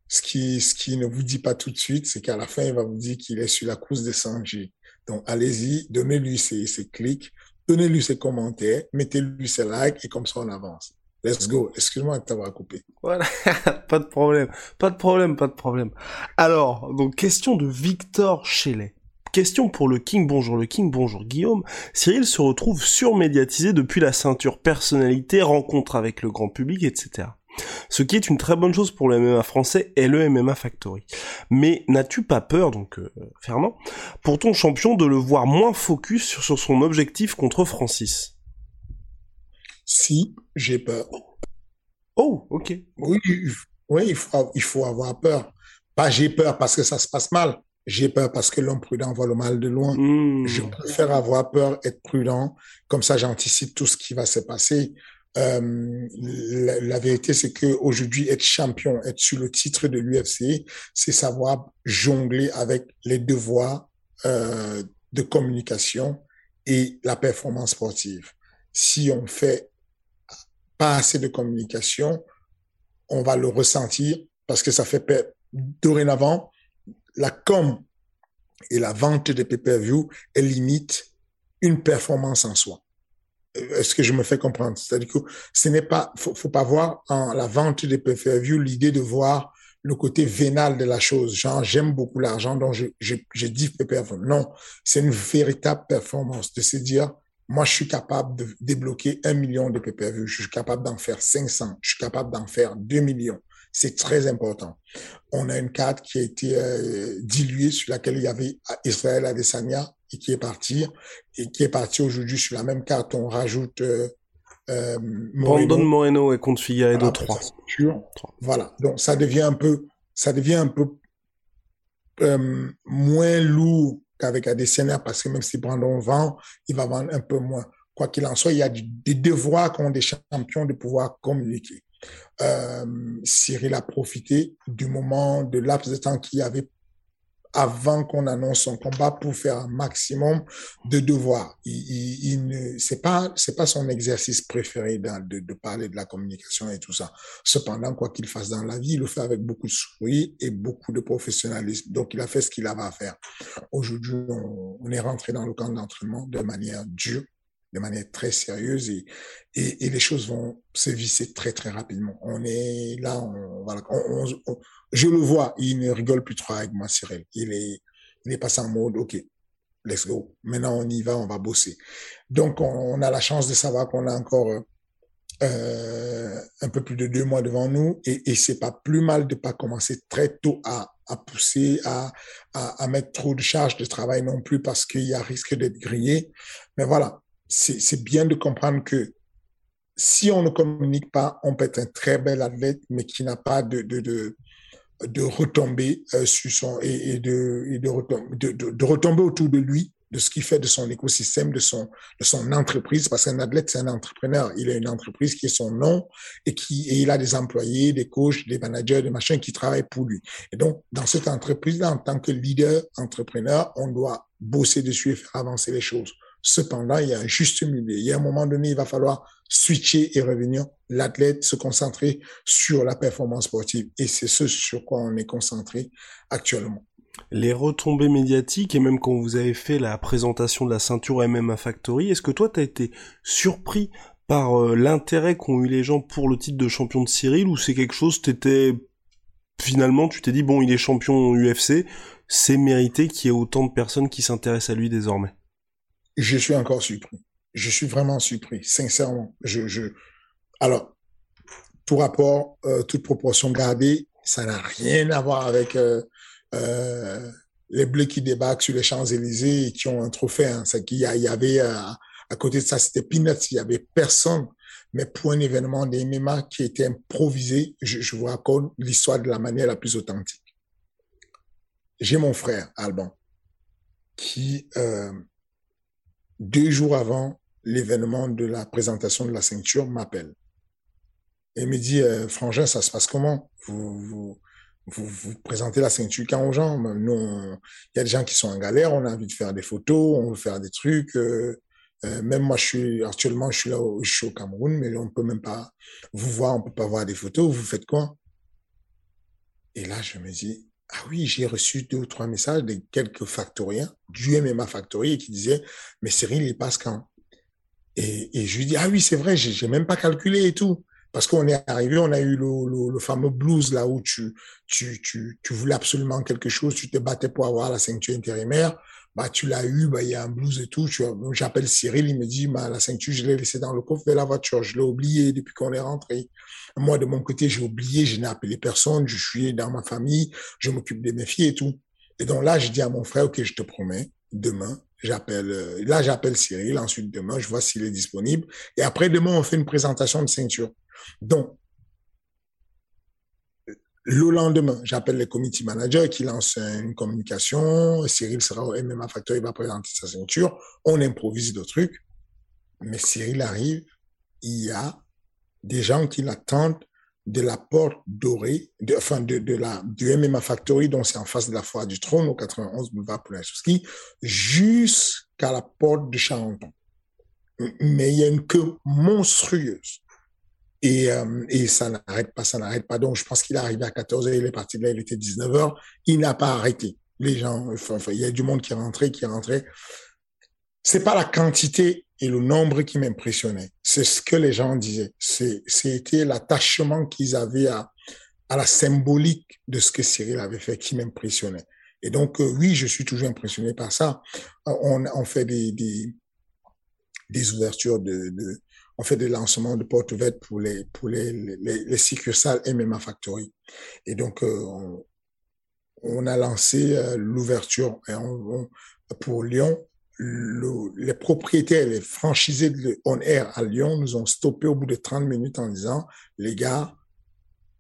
ce qui, ce qui ne vous dit pas tout de suite, c'est qu'à la fin, il va vous dire qu'il est sur la course des 100G. Donc, allez-y, donnez-lui ses, ses clics, donnez-lui ses commentaires, mettez-lui ses likes et comme ça, on avance. Let's go. Excuse-moi de t'avoir coupé. Voilà, pas de problème, pas de problème, pas de problème. Alors, donc, question de Victor Chelet. Question pour le King, bonjour le King, bonjour Guillaume. Cyril se retrouve surmédiatisé depuis la ceinture personnalité, rencontre avec le grand public, etc. ce qui est une très bonne chose pour le MMA français et le MMA Factory. Mais n'as-tu pas peur, donc euh, Fernand, pour ton champion de le voir moins focus sur, sur son objectif contre Francis? Si, j'ai peur. Oh, ok. Oui, oui, il faut, il faut avoir peur. Pas j'ai peur parce que ça se passe mal. J'ai peur parce que l'homme prudent voit le mal de loin. Hmm. Je préfère avoir peur, être prudent. Comme ça, j'anticipe tout ce qui va se passer. Euh, la, la, vérité, c'est que aujourd'hui, être champion, être sur le titre de l'UFC, c'est savoir jongler avec les devoirs euh, de communication et la performance sportive. Si on fait pas assez de communication, on va le ressentir parce que ça fait dorénavant la com et la vente de pay-per-view, elle limite une performance en soi. Est-ce que je me fais comprendre? C'est-à-dire que ce n'est pas, faut, pas voir la vente des pay-per-view l'idée de voir le côté vénal de la chose. Genre, j'aime beaucoup l'argent, donc je, je, je dis pay-per-view. Non, c'est une véritable performance de se dire, moi, je suis capable de débloquer un million de pay-per-view. Je suis capable d'en faire 500. Je suis capable d'en faire 2 millions. C'est très important. On a une carte qui a été euh, diluée sur laquelle il y avait Israël Adesanya et qui est parti et qui est parti aujourd'hui sur la même carte. On rajoute euh, euh, Moreno. Brandon Moreno et contre Figueiredo 3. Voilà. Donc ça devient un peu, ça devient un peu euh, moins lourd qu'avec Adesanya parce que même si Brandon vend, il va vendre un peu moins. Quoi qu'il en soit, il y a des devoirs qu'ont des champions de pouvoir communiquer. Euh, Cyril a profité du moment de laps de temps qu'il y avait avant qu'on annonce son combat pour faire un maximum de devoirs. Il, ne, c'est pas, c'est pas son exercice préféré de, de, de, parler de la communication et tout ça. Cependant, quoi qu'il fasse dans la vie, il le fait avec beaucoup de sourire et beaucoup de professionnalisme. Donc, il a fait ce qu'il avait à faire. Aujourd'hui, on, on est rentré dans le camp d'entraînement de manière dure de manière très sérieuse et, et, les choses vont se visser très très rapidement. On est là, on, je le vois, il ne rigole plus trop avec moi, Cyril. Il est, il est passé en mode, OK, let's go. Maintenant, on y va, on va bosser. Donc, on, a la chance de savoir qu'on a encore euh, un peu plus de deux mois devant nous et, et c'est pas plus mal de pas commencer très tôt à, à pousser, à, à, à mettre trop de charges de travail non plus parce qu'il y a risque d'être grillé. Mais voilà, c'est bien de comprendre que si on ne communique pas, on peut être un très bel athlète, mais qui n'a pas de, de, de, de retomber euh, sur son et, de, et de, retomber, de, de, retomber autour de lui, de ce qu'il fait de son écosystème, de son, de son entreprise, parce qu'un athlète, c'est un entrepreneur. Il a une entreprise qui est son nom et qui, et il a des employés, des coachs, des managers, des machins qui travaillent pour lui. Et donc, dans cette entreprise-là, en tant que leader entrepreneur, on doit bosser dessus et faire avancer les choses. Cependant, il y a un juste milieu. Il y a un moment donné, il va falloir switcher et revenir, l'athlète se concentrer sur la performance sportive. Et c'est ce sur quoi on est concentré actuellement. Les retombées médiatiques, et même quand vous avez fait la présentation de la ceinture MMA Factory, est-ce que toi, tu as été surpris par euh, l'intérêt qu'ont eu les gens pour le titre de champion de Cyril, ou c'est quelque chose, t'étais finalement, tu t'es dit, bon, il est champion UFC, c'est mérité qu'il y ait autant de personnes qui s'intéressent à lui désormais? Je suis encore surpris. Je suis vraiment surpris, sincèrement. Je. Alors, tout rapport, euh, toute proportion gardée, ça n'a rien à voir avec euh, euh, les bleus qui débarquent sur les Champs-Élysées et qui ont un trophée. Hein. C'est qu'il y, avait à côté de ça, c'était peanuts, il y avait personne. Mais pour un événement des MMA qui était improvisé, je, vous raconte l'histoire de la manière la plus authentique. J'ai mon frère, Alban, qui deux jours avant l'événement de la présentation de la ceinture, m'appelle. Et me dit, euh, Frangin, ça se passe comment? Vous, vous, présentez la ceinture quand aux gens? Nous, il y a des gens qui sont en galère, on a envie de faire des photos, on veut faire des trucs. Euh, euh, même moi, je suis actuellement, je suis là, au, je suis au Cameroun, mais on peut même pas vous voir, on peut pas voir des photos. Vous faites quoi? Et là, je me dis, ah oui, j'ai reçu deux ou trois messages de quelques factoriens, du MMA Factory, qui disaient, mais Cyril, il passe quand? Et, et je lui dis, ah oui, c'est vrai, j'ai même pas calculé et tout. Parce qu'on est arrivé, on a eu le, le, le, fameux blues là où tu, tu, tu, tu voulais absolument quelque chose, tu te battais pour avoir la ceinture intérimaire, bah tu l'as eu, bah il y a un blues et tout. J'appelle Cyril, il me dit, bah la ceinture je l'ai laissée dans le coffre de la voiture, je l'ai oublié depuis qu'on est rentré. Moi, de mon côté, j'ai oublié, je n'ai appelé personne, je suis dans ma famille, je m'occupe de mes filles et tout. Et donc là, je dis à mon frère, OK, je te promets, demain, j'appelle, euh, là, j'appelle Cyril, ensuite demain, je vois s'il est disponible. Et après, demain, on fait une présentation de ceinture. Donc, le lendemain, j'appelle le committee manager qui lance une communication. Cyril sera au MMA Factor, il va présenter sa ceinture. On improvise de trucs. Mais Cyril arrive, il y a des gens qui l'attendent de la porte dorée, enfin de, de la du MMA Factory, dont c'est en face de la foire du trône au 91 boulevard Poulenchowski, jusqu'à la porte de Charenton. Mais il y a une queue monstrueuse. Et, euh, et ça n'arrête pas, ça n'arrête pas. Donc, je pense qu'il est arrivé à 14h, il est parti de là, il était 19h. Il n'a pas arrêté. Les gens, enfin, il y a du monde qui est rentré, qui est rentré. C'est pas la quantité et le nombre qui m'impressionnait. C'est ce que les gens disaient. C'était l'attachement qu'ils avaient à, à la symbolique de ce que Cyril avait fait qui m'impressionnait. Et donc, euh, oui, je suis toujours impressionné par ça. On, on fait des, des, ouvertures de, on fait des lancements de portes ouvertes pour les, pour les, les, les succursales MMA Factory. Et donc, euh, on, a lancé euh, l'ouverture pour Lyon. Le, les propriétaires, les franchisés de On Air à Lyon nous ont stoppé au bout de 30 minutes en disant, les gars,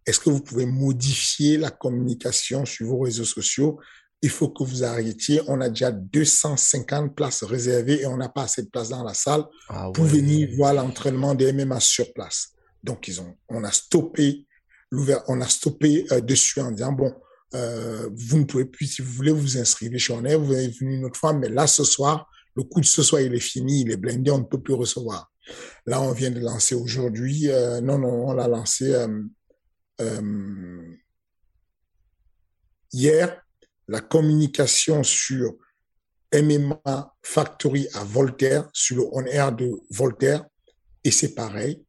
est-ce que vous pouvez modifier la communication sur vos réseaux sociaux il faut que vous arrêtiez. On a déjà 250 places réservées et on n'a pas assez de place dans la salle ah pour venir voir l'entraînement des MMA sur place. Donc, ils ont, on a stoppé l'ouvert, on a stoppé euh, dessus en disant, bon, euh, vous ne pouvez plus, si vous voulez vous inscrire chez Honor, vous venez venir une autre fois, mais là, ce soir, le coup de ce soir, il est fini, il est blindé, on ne peut plus recevoir. Là, on vient de lancer aujourd'hui, euh, non, non, on l'a lancé hier, la communication sur MMA Factory à Voltaire, sur le On Air de Voltaire, et c'est pareil,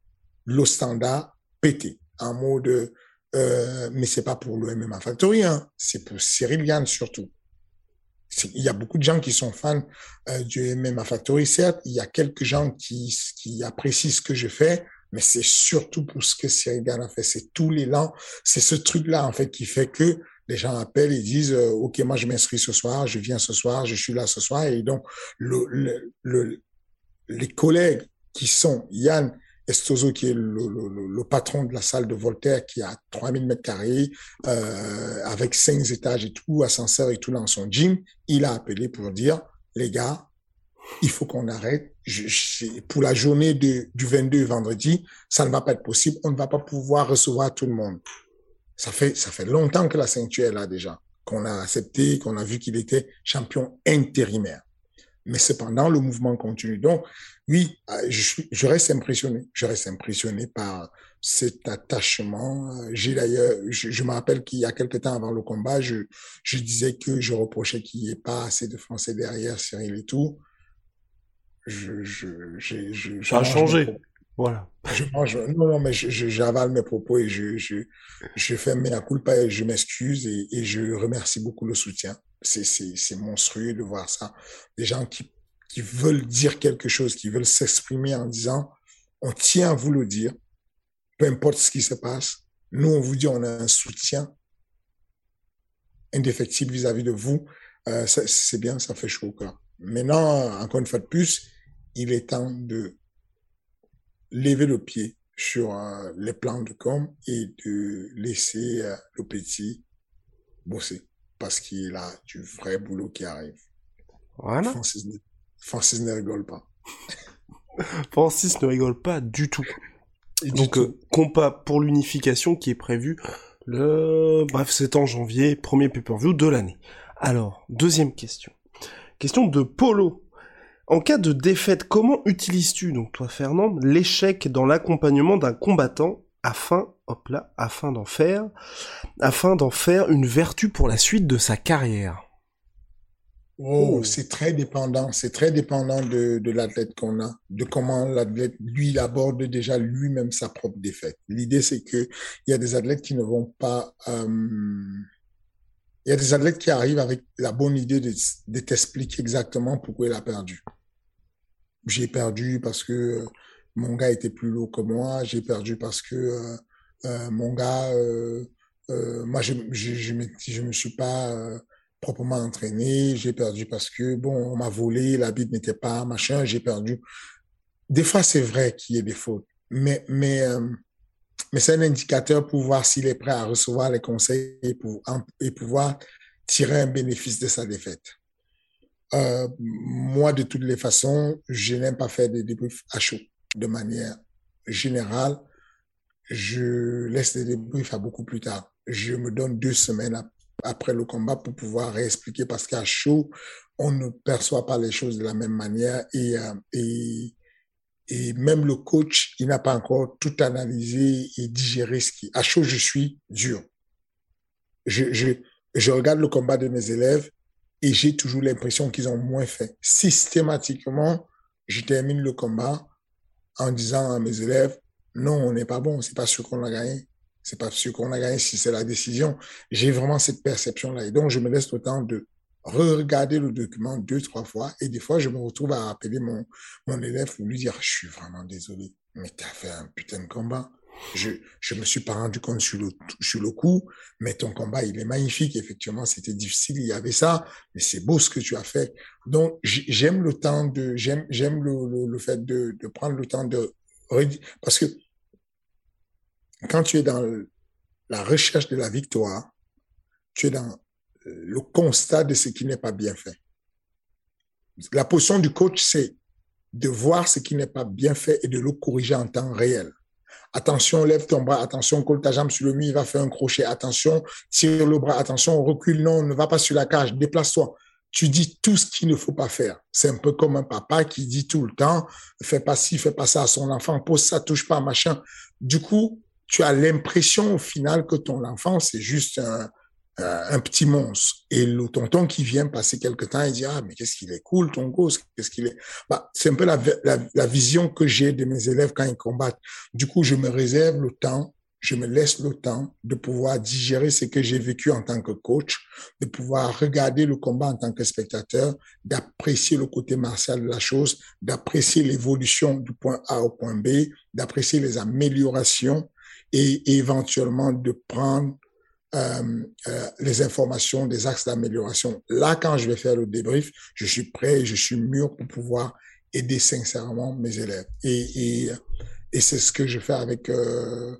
le standard pété, en mode, euh, mais c'est pas pour le MMA Factory, hein, c'est pour Cyril surtout. Il y a beaucoup de gens qui sont fans euh, du MMA Factory, certes, il y a quelques gens qui, qui apprécient ce que je fais, mais c'est surtout pour ce que Cyril Yann a fait, c'est tous les langs, c'est ce truc-là, en fait, qui fait que les gens appellent et disent euh, ok moi je m'inscris ce soir je viens ce soir je suis là ce soir et donc le, le, les collègues qui sont Yann Estozo qui est le, patron de la salle de Voltaire qui a 3000 mètres carrés euh, avec cinq étages et tout ascenseur et tout dans son gym il a appelé pour dire les gars il faut qu'on arrête. Pour la journée du 22 vendredi, ça ne va pas être possible. On ne va pas pouvoir recevoir tout le monde. Ça fait, ça fait longtemps que la ceinture est là déjà, qu'on a accepté, qu'on a vu qu'il était champion intérimaire. Mais cependant, le mouvement continue. Donc, oui, euh, je, je reste impressionné. Je reste impressionné par cet attachement. J'ai d'ailleurs, je, je, me rappelle qu'il y a quelques temps avant le combat, je, je disais que je reprochais qu'il n'y ait pas assez de Français derrière Cyril et tout. Je, je, je, je ça a changé. Voilà. Non, non, mais j'avale mes propos et je, je, je fais culpa et je m'excuse et, et, je remercie beaucoup le soutien. C'est monstrueux de voir ça. Des gens qui, qui veulent dire quelque chose, qui veulent s'exprimer en disant, on tient à vous le dire, peu importe ce qui se passe. Nous, on vous dit, on a un soutien indéfectible vis-à-vis de vous. Euh, c'est bien, ça fait chaud au cœur. Maintenant, encore une fois de plus, il est temps de lever le pied sur euh, les plans de com et de laisser euh, le petit bosser parce qu'il a du vrai boulot qui arrive. Voilà. Francis, Francis ne rigole pas. Francis ne rigole pas du tout. Donc, euh, compas pour l'unification qui est prévu le, bref, c'est en janvier, premier pay-per-view de l'année. Alors, deuxième question. Question de Polo en cas de défaite, comment utilises-tu, donc toi Fernand, l'échec dans l'accompagnement d'un combattant afin, hop là, afin d'en faire, afin d'en faire une vertu pour la suite de sa carrière? Oh, c'est très dépendant, c'est très dépendant de, de l'athlète qu'on a, de comment l'athlète, lui, il aborde déjà lui-même sa propre défaite. L'idée, c'est que il y a des athlètes qui ne vont pas, euh, il y a des athlètes qui arrivent avec la bonne idée de, de t'expliquer exactement pourquoi il a perdu. J'ai perdu parce que mon gars était plus lourd que moi. J'ai perdu parce que euh, euh, mon gars, euh, euh, moi, je, je, je, me, suis pas euh, proprement entraîné, j'ai perdu parce que, bon, on m'a volé, la bite n'était pas machin, j'ai perdu. Des fois, c'est vrai qu'il y ait des fautes, mais, mais, euh, mais c'est un indicateur pour voir s'il est prêt à recevoir les conseils et, pour, et pouvoir tirer un bénéfice de sa défaite. Euh, moi, de toutes les façons, je n'aime pas faire des débriefs à chaud. De manière générale, je laisse les débriefs à beaucoup plus tard. Je me donne deux semaines après le combat pour pouvoir réexpliquer parce qu'à chaud, on ne perçoit pas les choses de la même manière et, euh, et, et même le coach, il n'a pas encore tout analysé et digéré ce qui. À chaud, je suis dur. Je, je, je regarde le combat de mes élèves et j'ai toujours l'impression qu'ils ont moins fait. Systématiquement, je termine le combat en disant à mes élèves, non, on n'est pas bon, c'est pas sûr qu'on a gagné. C'est pas sûr qu'on a gagné si c'est la décision. J'ai vraiment cette perception-là. Et donc, je me laisse le temps de re-regarder le document deux, trois fois. Et des fois, je me retrouve à appeler mon, mon élève pour lui dire, je suis vraiment désolé, mais tu as fait un putain de combat. Je, je me suis pas rendu compte sur le, sur le coup, mais ton combat, il est magnifique. Effectivement, c'était difficile, il y avait ça, mais c'est beau ce que tu as fait. Donc, j'aime le temps de, j'aime, j'aime le, le, le, fait de, de prendre le temps de, parce que quand tu es dans la recherche de la victoire, tu es dans le constat de ce qui n'est pas bien fait. La position du coach, c'est de voir ce qui n'est pas bien fait et de le corriger en temps réel. Attention, lève ton bras. Attention, colle ta jambe sur le mur, il va faire un crochet. Attention, tire le bras. Attention, recule. Non, ne va pas sur la cage. Déplace-toi. Tu dis tout ce qu'il ne faut pas faire. C'est un peu comme un papa qui dit tout le temps, fais pas ci, fais pas ça à son enfant, pose ça, touche pas, machin. Du coup, tu as l'impression au final que ton enfant, c'est juste un, un petit monstre. Et le tonton qui vient passer quelque temps, il dit, ah, mais qu'est-ce qu'il est cool, ton gosse, qu'est-ce qu'il est... Bah, c'est un peu la, la, la vision que j'ai de mes élèves quand ils combattent. Du coup, je me réserve le temps, je me laisse le temps de pouvoir digérer ce que j'ai vécu en tant que coach, de pouvoir regarder le combat en tant que spectateur, d'apprécier le côté martial de la chose, d'apprécier l'évolution du point A au point B, d'apprécier les améliorations et éventuellement de prendre euh, euh, les informations des axes d'amélioration. Là, quand je vais faire le débrief, je suis prêt je suis mûr pour pouvoir aider sincèrement mes élèves. Et, et, c'est ce que je fais avec euh,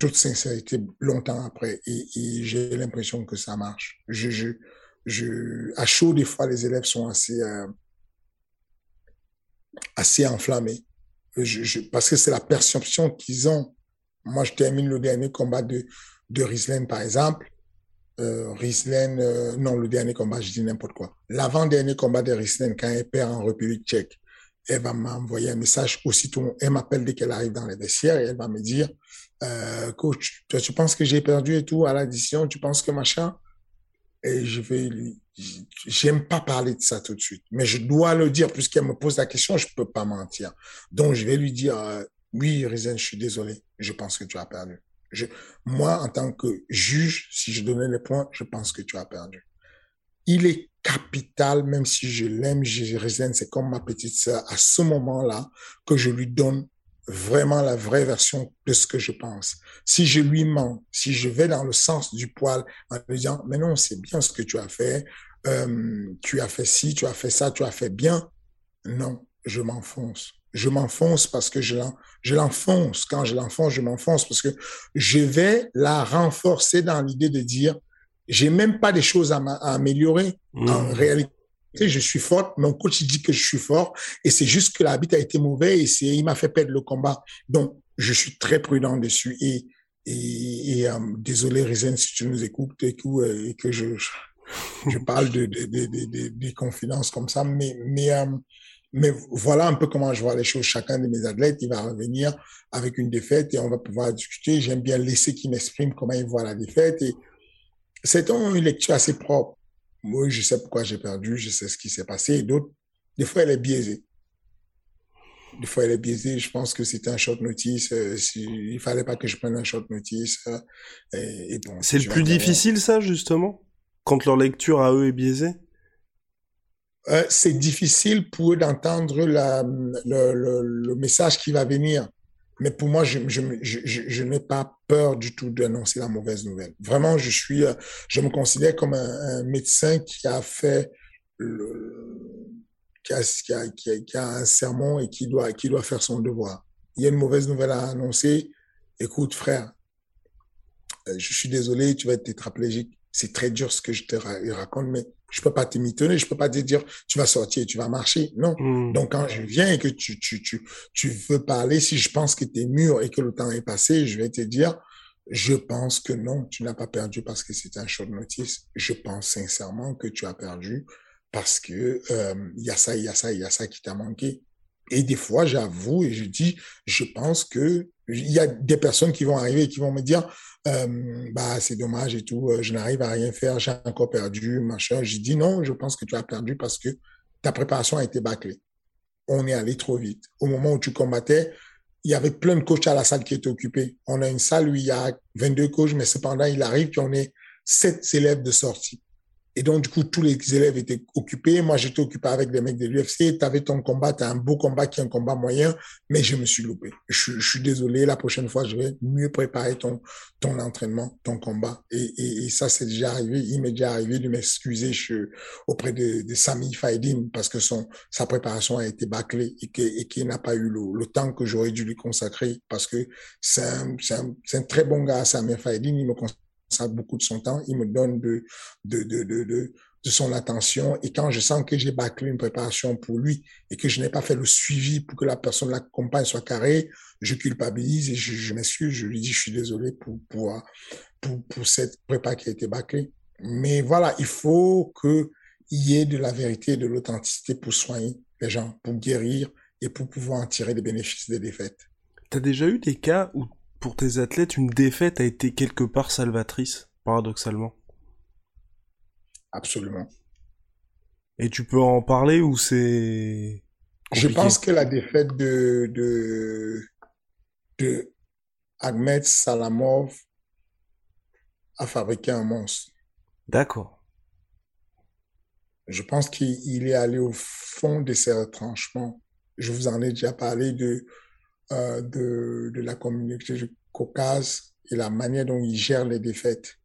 toute sincérité longtemps après. Et, et j'ai l'impression que ça marche. Je, je, je, à chaud, des fois, les élèves sont assez, assez enflammés. Je, je, parce que c'est la perception qu'ils ont. Moi, je termine le dernier combat de, de Rieslen, par exemple. Euh, euh, non, le dernier combat, je dis n'importe quoi. L'avant-dernier combat de Rieslen, quand elle perd en République tchèque, elle va m'envoyer un message aussitôt. Elle m'appelle dès qu'elle arrive dans les vestiaires et elle va me dire, euh, coach, tu penses que j'ai perdu et tout à l'addition, tu penses que machin? Et je vais lui, j'aime pas parler de ça tout de suite, mais je dois le dire puisqu'elle me pose la question, je peux pas mentir. Donc, je vais lui dire, euh, oui, Rieslen, je suis désolé, je pense que tu as perdu. Moi, en tant que juge, si je donnais les points, je pense que tu as perdu. Il est capital, même si je l'aime, je résine, c'est comme ma petite sœur, à ce moment-là, que je lui donne vraiment la vraie version de ce que je pense. Si je lui mens, si je vais dans le sens du poil en lui disant, mais non, c'est bien ce que tu as fait, euh, tu as fait ci, tu as fait ça, tu as fait bien, non, je m'enfonce je m'enfonce parce que je l'enfonce. Quand je l'enfonce, je m'enfonce parce que je vais la renforcer dans l'idée de dire, j'ai même pas des choses à, à améliorer. Mmh. En réalité, je suis forte. Mon coach dit que je suis fort et c'est juste que l'habit a été mauvais et c'est, il m'a fait perdre le combat. Donc, je suis très prudent dessus et, et, et euh, désolé, Rizen, si tu nous écoutes et que, et que je, je parle de, de, de, de, des confidences comme ça, mais, mais, euh, mais voilà un peu comment je vois les choses. Chacun de mes athlètes, il va revenir avec une défaite et on va pouvoir discuter. J'aime bien laisser qu'il m'exprime comment il voit la défaite. Et c'est une lecture assez propre. Moi, je sais pourquoi j'ai perdu, je sais ce qui s'est passé. Et d'autres, des fois, elle est biaisée. Des fois, elle est biaisée. Je pense que c'était un short notice. Euh, si, il fallait pas que je prenne un short notice. Euh, et, et bon, c'est le plus difficile, ça, justement Quand leur lecture à eux est biaisée? Euh, c'est difficile pour eux d'entendre le, message qui va venir. Mais pour moi, je, n'ai pas peur du tout d'annoncer la mauvaise nouvelle. Vraiment, je suis, euh, je me considère comme un, médecin qui a fait qui, a, qui a, un sermon et qui doit, qui doit faire son devoir. Il y a une mauvaise nouvelle à annoncer. Écoute, frère, euh, je suis désolé, tu vas être tétraplégique. C'est très dur ce que je te raconte, mais je peux pas t'imitonner, je peux pas te dire tu vas sortir, tu vas marcher. Non. Mm. Donc quand je viens et que tu tu tu tu veux parler, si je pense que tu es mûr et que le temps est passé, je vais te dire je pense que non, tu n'as pas perdu parce que c'est un short notice. Je pense sincèrement que tu as perdu parce que euh, il y a ça, il y a ça, il y a ça qui t'a manqué. Et des fois, j'avoue et je dis, je pense que il y a des personnes qui vont arriver et qui vont me dire, euh, bah c'est dommage et tout, euh, je n'arrive à rien faire, j'ai encore perdu, machin. J'ai dit non, je pense que tu as perdu parce que ta préparation a été bâclée. On est allé trop vite. Au moment où tu combattais, il y avait plein de coachs à la salle qui étaient occupés. On a une salle où il y a 22 coachs, mais cependant, il arrive qu'on ait sept élèves de sortie. Et donc, du coup, tous les élèves étaient occupés. Moi, j'étais occupé avec des mecs de l'UFC. Tu avais ton combat, tu as un beau combat qui est un combat moyen, mais je me suis loupé. Je, je, suis désolé. La prochaine fois, je vais mieux préparer ton, ton entraînement, ton combat. Et, et, et ça, c'est déjà arrivé. Il m'est déjà arrivé de m'excuser auprès de, de Sami parce que son, sa préparation a été bâclée et qu'il n'a pas eu le, le temps que j'aurais dû lui consacrer parce que c'est un, un, un, très bon gars, Sami Faidin. Il me ça beaucoup de son temps, il me donne de, de, de, de, de, son attention. Et quand je sens que j'ai bâclé une préparation pour lui et que je n'ai pas fait le suivi pour que la personne l'accompagne soit carrée, je culpabilise et je, m'excuse, je lui dis je suis désolé pour, pour, pour, pour cette prépa qui a été bâclée. Mais voilà, il faut qu'il y ait de la vérité et de l'authenticité pour soigner les gens, pour guérir et pour pouvoir en tirer des bénéfices des défaites. T'as déjà eu des cas où pour tes athlètes, une défaite a été quelque part salvatrice, paradoxalement. Absolument. Et tu peux en parler ou c'est Je pense que la défaite de de de Ahmed Salamov a fabriqué un monstre. D'accord. Je pense qu'il est allé au fond de ses retranchements. Je vous en ai déjà parlé de euh, de, la communauté du Caucase et la manière dont il gère les défaites.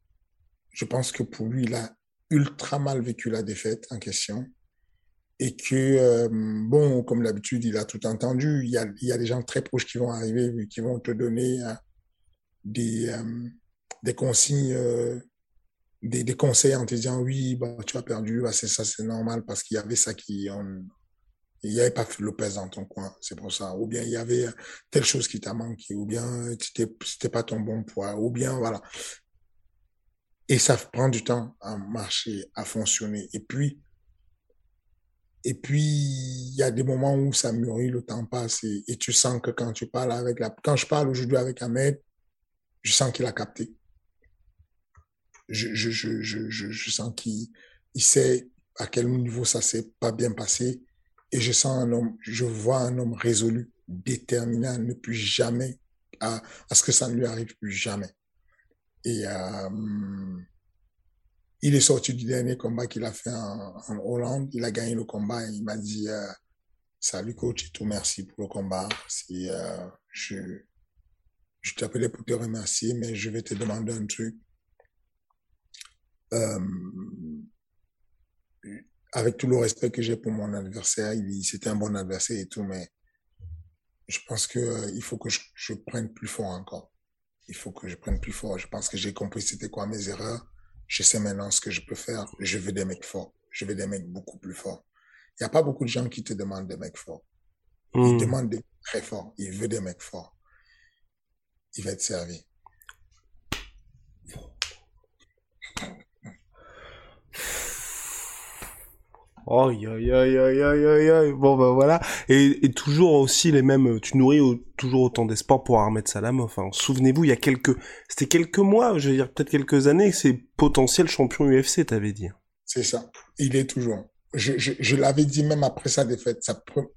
Je pense que pour lui, il a ultra mal vécu la défaite en question et que, euh, bon, comme d'habitude, il a tout entendu. Il y a, il y a des gens très proches qui vont arriver, qui vont te donner euh, des, des consignes, des, des conseils en te disant, oui, bah, tu as perdu, bah, c'est ça, c'est normal parce qu'il y avait ça qui, il n'y avait pas Lopez dans ton coin, c'est pour ça. Ou bien il y avait telle chose qui t'a manqué, ou bien c'était pas ton bon poids, ou bien voilà. Et ça prend du temps à marcher, à fonctionner. Et puis, et puis, il y a des moments où ça mûrit, le temps passe, et, et tu sens que quand tu parles avec la, quand je parle aujourd'hui avec Ahmed, je sens qu'il a capté. Je, je, je, je, je, je sens qu'il il sait à quel niveau ça s'est pas bien passé et je sens un homme, je vois un homme résolu, déterminé à ne plus jamais, à, ce que ça ne lui arrive plus jamais. Et euh, il est sorti du dernier combat qu'il a fait en, Hollande. Il a gagné le combat. Et il m'a dit euh, Salut coach et tout, merci pour le combat. Euh, je je t'appelais pour te remercier, mais je vais te demander un truc. Euh, avec tout le respect que j'ai pour mon adversaire, il, c'était un bon adversaire et tout, mais je pense que euh, il faut que je, je, prenne plus fort encore. Il faut que je prenne plus fort. Je pense que j'ai compris c'était quoi mes erreurs. Je sais maintenant ce que je peux faire. Je veux des mecs forts. Je veux des mecs beaucoup plus forts. Il n'y a pas beaucoup de gens qui te demandent des mecs forts. Ils mmh. demandent des mecs très forts. Ils veulent des mecs forts. Il va être servi. Oh, aïe, Bon, bah voilà. Et, toujours aussi les mêmes, tu nourris toujours autant d'espoir pour Ahmed Salamov. Enfin, souvenez-vous, il y a quelques, c'était quelques mois, je veux dire peut-être quelques années, c'est potentiel champion UFC, t'avais dit. C'est ça. Il est toujours. Je, je, l'avais dit même après sa défaite, sa, pre,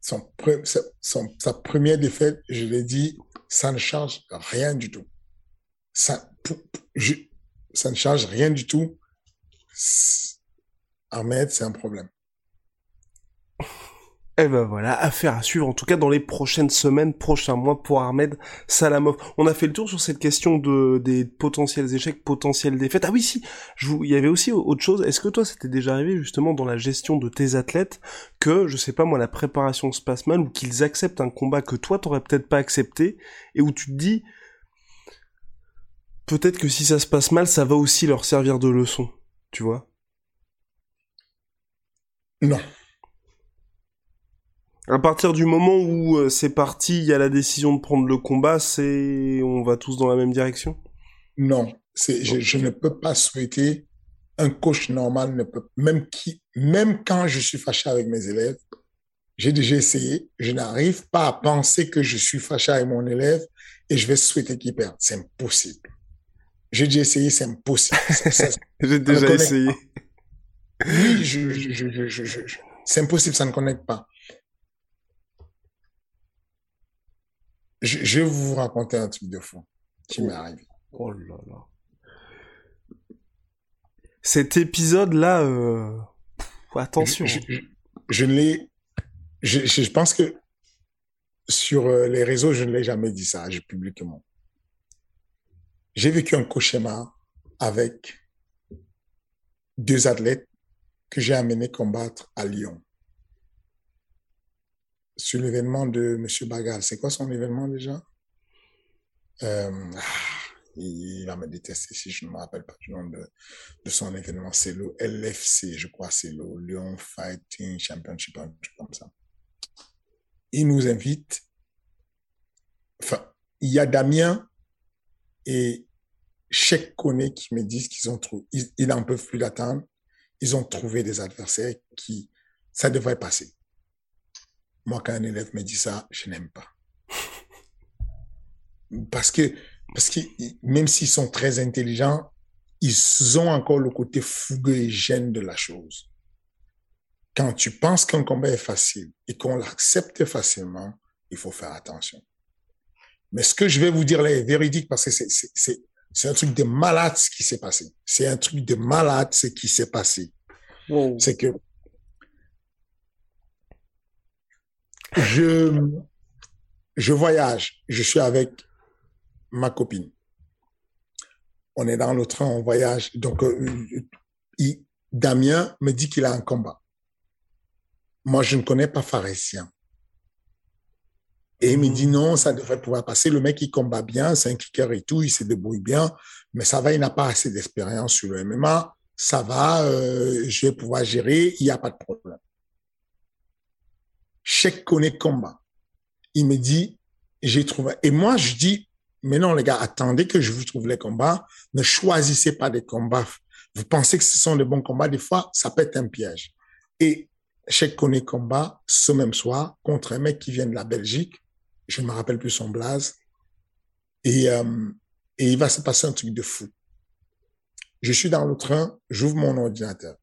son, sa, son, sa première défaite, je l'ai dit, ça ne change rien du tout. Ça, je, ça ne change rien du tout Ahmed, c'est un problème. Eh ben voilà, affaire à suivre en tout cas dans les prochaines semaines, prochains mois pour Ahmed Salamov. On a fait le tour sur cette question de des potentiels échecs, potentielles défaites. Ah oui si, il y avait aussi autre chose. Est-ce que toi c'était déjà arrivé justement dans la gestion de tes athlètes que je sais pas moi la préparation se passe mal ou qu'ils acceptent un combat que toi t'aurais peut-être pas accepté et où tu te dis peut-être que si ça se passe mal, ça va aussi leur servir de leçon, tu vois? Non. À partir du moment où euh, c'est parti, il y a la décision de prendre le combat, c'est on va tous dans la même direction? Non, c'est je, je, ne peux pas souhaiter un coach normal ne peut même qui même quand je suis fâché avec mes élèves, j'ai déjà essayé, je n'arrive pas à penser que je suis fâché avec mon élève et je vais souhaiter qu'il perde, c'est impossible. J'ai déjà essayé, c'est impossible. j'ai déjà essayé. Pas. Oui, je, je, je, c'est impossible, ça ne connecte pas. Je, vais vous raconter un truc de fou qui m'est arrivé. Oh là là. Cet épisode-là, euh... attention. Je, l'ai. Je, pense que sur euh, les réseaux, je ne l'ai jamais dit ça publiquement. J'ai vécu un cauchemar avec deux athlètes que j'ai amenés combattre à Lyon sur l'événement de M. Bagal. C'est quoi son événement déjà? Euh, ah, Il va me détester si je ne me rappelle pas du nom de, son événement. C'est le LFC, je crois, c'est le Lyon Fighting Championship, un truc comme ça. Il nous invite. Enfin, il y a Damien et Cheikh Kone qui me disent qu'ils ont trouvé, ils n'en peuvent plus d'attendre. Ils ont trouvé des adversaires qui, ça devrait passer. Moi, quand un élève me dit ça, je n'aime pas. Parce que, parce que même s'ils sont très intelligents, ils ont encore le côté fougueux et gêne de la chose. Quand tu penses qu'un combat est facile et qu'on l'accepte facilement, il faut faire attention. Mais ce que je vais vous dire là est véridique parce que c'est un truc de malade ce qui s'est passé. C'est un truc de malade ce qui s'est passé. C'est que je, voyage. Je suis avec ma copine. On est dans le train, on voyage. Donc, euh, il, Damien me dit qu'il a un combat. Moi, je ne connais pas Pharisien. Et il me dit non, ça devrait pouvoir passer. Le mec, il combat bien, c'est un kicker et tout, il se débrouille bien, mais ça va, il n'a pas assez d'expérience sur le MMA. Ça va, euh, je vais pouvoir gérer, il n'y a pas de problème. Cheikh connaît combat. Il me dit, j'ai trouvé. Et moi, je dis, mais non, les gars, attendez que je vous trouve les combats. Ne choisissez pas des combats. Vous pensez que ce sont de bons combats. Des fois, ça peut un piège. Et Cheikh connaît combat ce même soir contre un mec qui vient de la Belgique. Je ne me rappelle plus son blaze. Et, euh, et il va se passer un truc de fou. Je suis dans le train, j'ouvre mon ordinateur.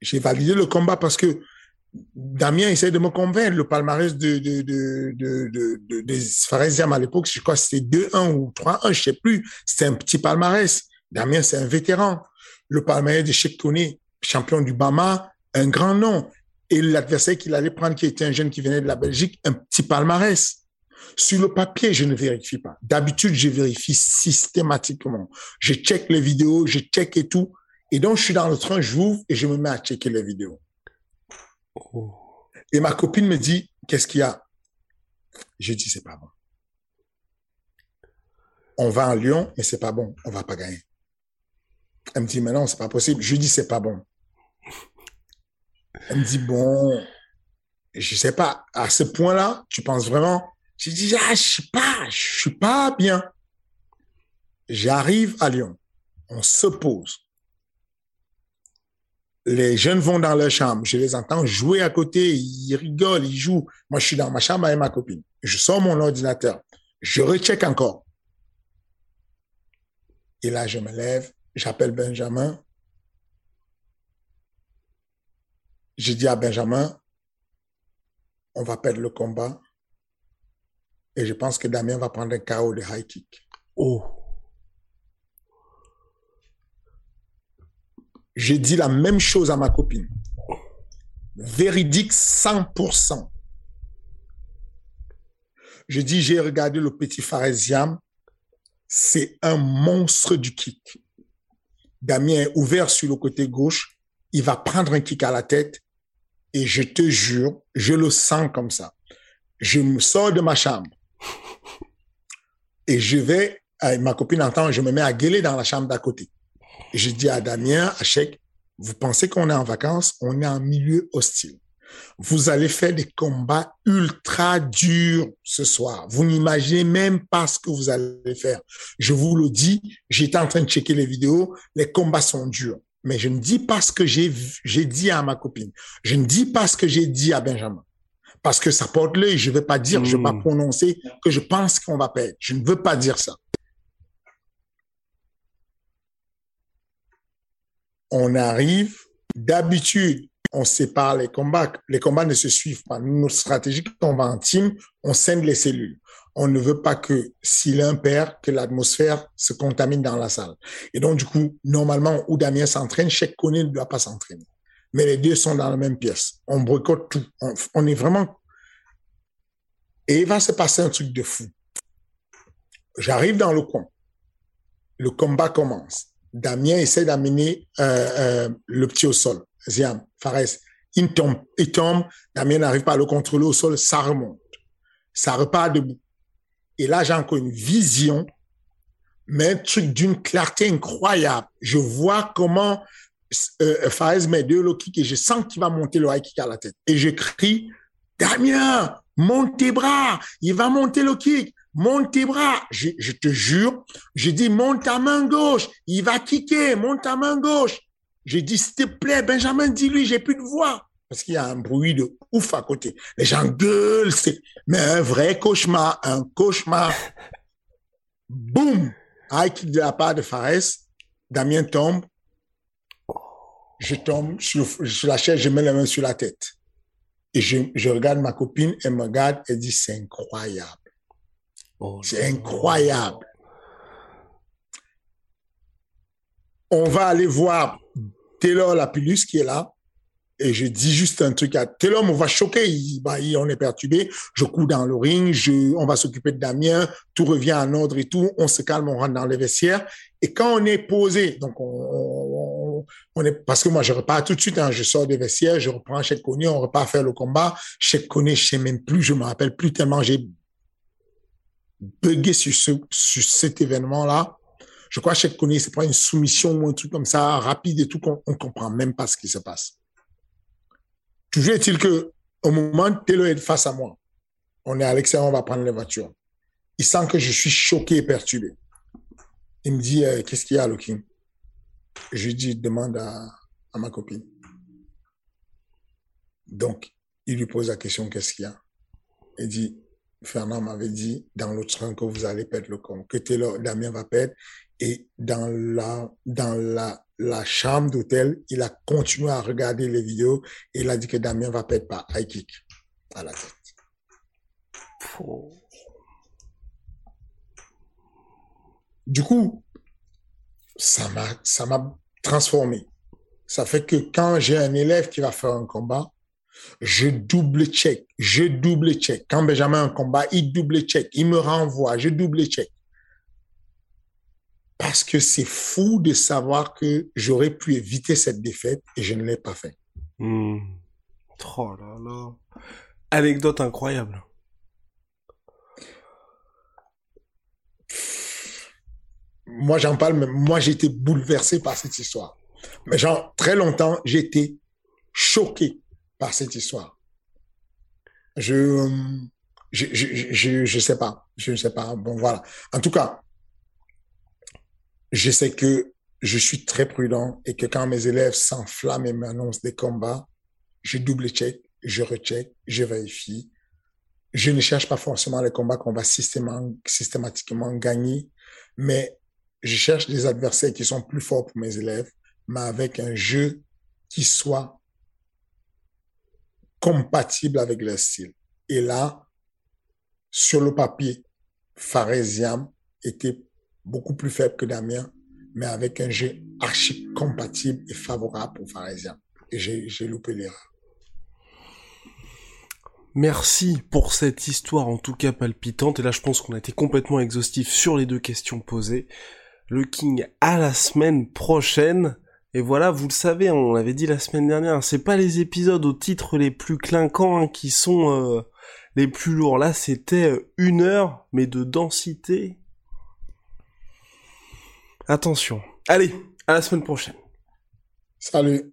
J'ai validé le combat parce que Damien essaie de me convaincre. Le palmarès de, de, de, de, de des Pharisiens à l'époque, je crois que c'était 2-1 ou 3-1, je sais plus. C'était un petit palmarès. Damien, c'est un vétéran. Le palmarès de Cheikh champion du Bama, un grand nom. Et l'adversaire qu'il allait prendre, qui était un jeune qui venait de la Belgique, un petit palmarès. Sur le papier, je ne vérifie pas. D'habitude, je vérifie systématiquement. Je check les vidéos, je check et tout. Et donc, je suis dans le train, j'ouvre et je me mets à checker les vidéos. Oh. Et ma copine me dit, qu'est-ce qu'il y a? Je dis, c'est pas bon. On va en Lyon, mais c'est pas bon. On va pas gagner. Elle me dit, mais non, c'est pas possible. Je dis, c'est pas bon. Elle me dit, bon, je sais pas, à ce point-là, tu penses vraiment Je dis, ah, je sais pas, je suis pas bien. J'arrive à Lyon. On se pose les jeunes vont dans leur chambre, je les entends jouer à côté, ils rigolent, ils jouent. Moi, je suis dans ma chambre avec ma copine. Je sors mon ordinateur, je recheck encore. Et là, je me lève, j'appelle Benjamin. Je dis à Benjamin, on va perdre le combat. Et je pense que Damien va prendre un KO de high kick. Oh. J'ai dit la même chose à ma copine. Véridique 100%. Je dis, j'ai regardé le petit Pharesiam. C'est un monstre du kick. Damien est ouvert sur le côté gauche. Il va prendre un kick à la tête. Et je te jure, je le sens comme ça. Je me sors de ma chambre. Et je vais, ma copine entend, je me mets à gueuler dans la chambre d'à côté. Je dis à Damien, à Chèque, vous pensez qu'on est en vacances? On est en milieu hostile. Vous allez faire des combats ultra durs ce soir. Vous n'imaginez même pas ce que vous allez faire. Je vous le dis, j'étais en train de checker les vidéos. Les combats sont durs. Mais je ne dis pas ce que j'ai dit à ma copine. Je ne dis pas ce que j'ai dit à Benjamin. Parce que ça porte l'œil. Je ne vais pas dire, je ne vais pas hmm. prononcer que je pense qu'on va perdre. Je ne veux pas dire ça. On arrive, d'habitude, on sépare les combats. Les combats ne se suivent pas. Notre stratégie, quand on va en team, on scène les cellules. On ne veut pas que, si l'un perd, que l'atmosphère se contamine dans la salle. Et donc, du coup, normalement, où Damien s'entraîne, chaque connaît ne doit pas s'entraîner. Mais les deux sont dans la même pièce. On boycotte tout. On, est vraiment... Et il va se passer un truc de fou. J'arrive dans le coin. Le combat commence. Damien essaie d'amener euh, euh, le petit au sol. Ziam, Fares, il tombe, il tombe, Damien n'arrive pas à le contrôler au sol, ça remonte. Ça repart debout. Et là, j'ai encore une vision, mais un truc d'une clarté incroyable. Je vois comment euh, Fares met deux low kicks et je sens qu'il va monter le high kick à la tête. Et je crie, Damien, monte tes bras, il va monter le kick, monte tes bras. Je, je te jure, je dis, monte ta main gauche, il va kicker, monte ta main gauche. J'ai dit, s'il te plaît, Benjamin, dis-lui, j'ai plus de voix. Parce qu'il y a un bruit de ouf à côté. Les gens gueulent, c'est, mais un vrai cauchemar, un cauchemar. Boum! High kick de la part de Fares. Damien tombe. Je tombe sur, la chaise, je mets la main sur la tête. Et je, je regarde ma copine, elle me regarde, elle dit, c'est incroyable. Oh c'est incroyable. On va aller voir Taylor Lapillus qui est là. Et je dis juste un truc à Taylor, on va choquer, il, bah, on est perturbé. Je cours dans le ring, je, on va s'occuper de Damien, tout revient en ordre et tout. On se calme, on rentre dans les vestiaires. Et quand on est posé, donc on, on, est, parce que moi je repars tout de suite, hein, je sors des vestiaires, je reprends chez Connu, on repart faire le combat. Chez Connu, je sais même plus, je me rappelle plus tellement j'ai bugué sur ce, sur cet événement-là. Je crois que chaque connaît, c'est pas une soumission ou un truc comme ça, rapide et tout, qu'on on comprend même pas ce qui se passe. Toujours est-il que, au moment où Taylor est face à moi, on est à l'extérieur, on va prendre les voitures. Il sent que je suis choqué et perturbé. Il me dit, euh, qu'est-ce qu'il y a, Loki? Je dis, demande à, à ma copine. Donc, il lui pose la question, qu'est-ce qu'il y a? Il dit, Fernand m'avait dit dans le train que vous allez perdre le compte, que Taylor, Damien va perdre. Et dans la, dans la, la chambre d'hôtel, il a continué à regarder les vidéos et il a dit que Damien va perdre par high kick à la tête. Du coup, ça m'a, ça m'a transformé. Ça fait que quand j'ai un élève qui va faire un combat, je double check, je double check. Quand Benjamin a un combat, il double check, il me renvoie, je double check. Parce que c'est fou de savoir que j'aurais pu éviter cette défaite et je ne l'ai pas fait. Hmm. Oh là là. Anecdote incroyable. Moi, j'en parle, mais moi, été bouleversé par cette histoire. Mais genre, très longtemps, été choqué par cette histoire. Je, je, je, je, je sais pas. Je ne sais pas. Bon, voilà. En tout cas, je sais que je suis très prudent et que quand mes élèves s'enflamment et m'annoncent des combats, je double-check, je recheck, je vérifie. Je ne cherche pas forcément les combats qu'on va systématiquement gagner, mais je cherche des adversaires qui sont plus forts pour mes élèves, mais avec un jeu qui soit compatible avec leur style. Et là, sur le papier, Faresiam était beaucoup plus faible que Damien, mais avec un jeu archi compatible et favorable pour Pharisien. Et j'ai loupé l'erreur. Merci pour cette histoire en tout cas palpitante. Et là, je pense qu'on a été complètement exhaustif sur les deux questions posées. Le King à la semaine prochaine. Et voilà, vous le savez, on l'avait dit la semaine dernière, c'est pas les épisodes aux titres les plus clinquants hein, qui sont euh, les plus lourds. Là, c'était euh, une heure, mais de densité. Attention. Allez, à la semaine prochaine. Salut.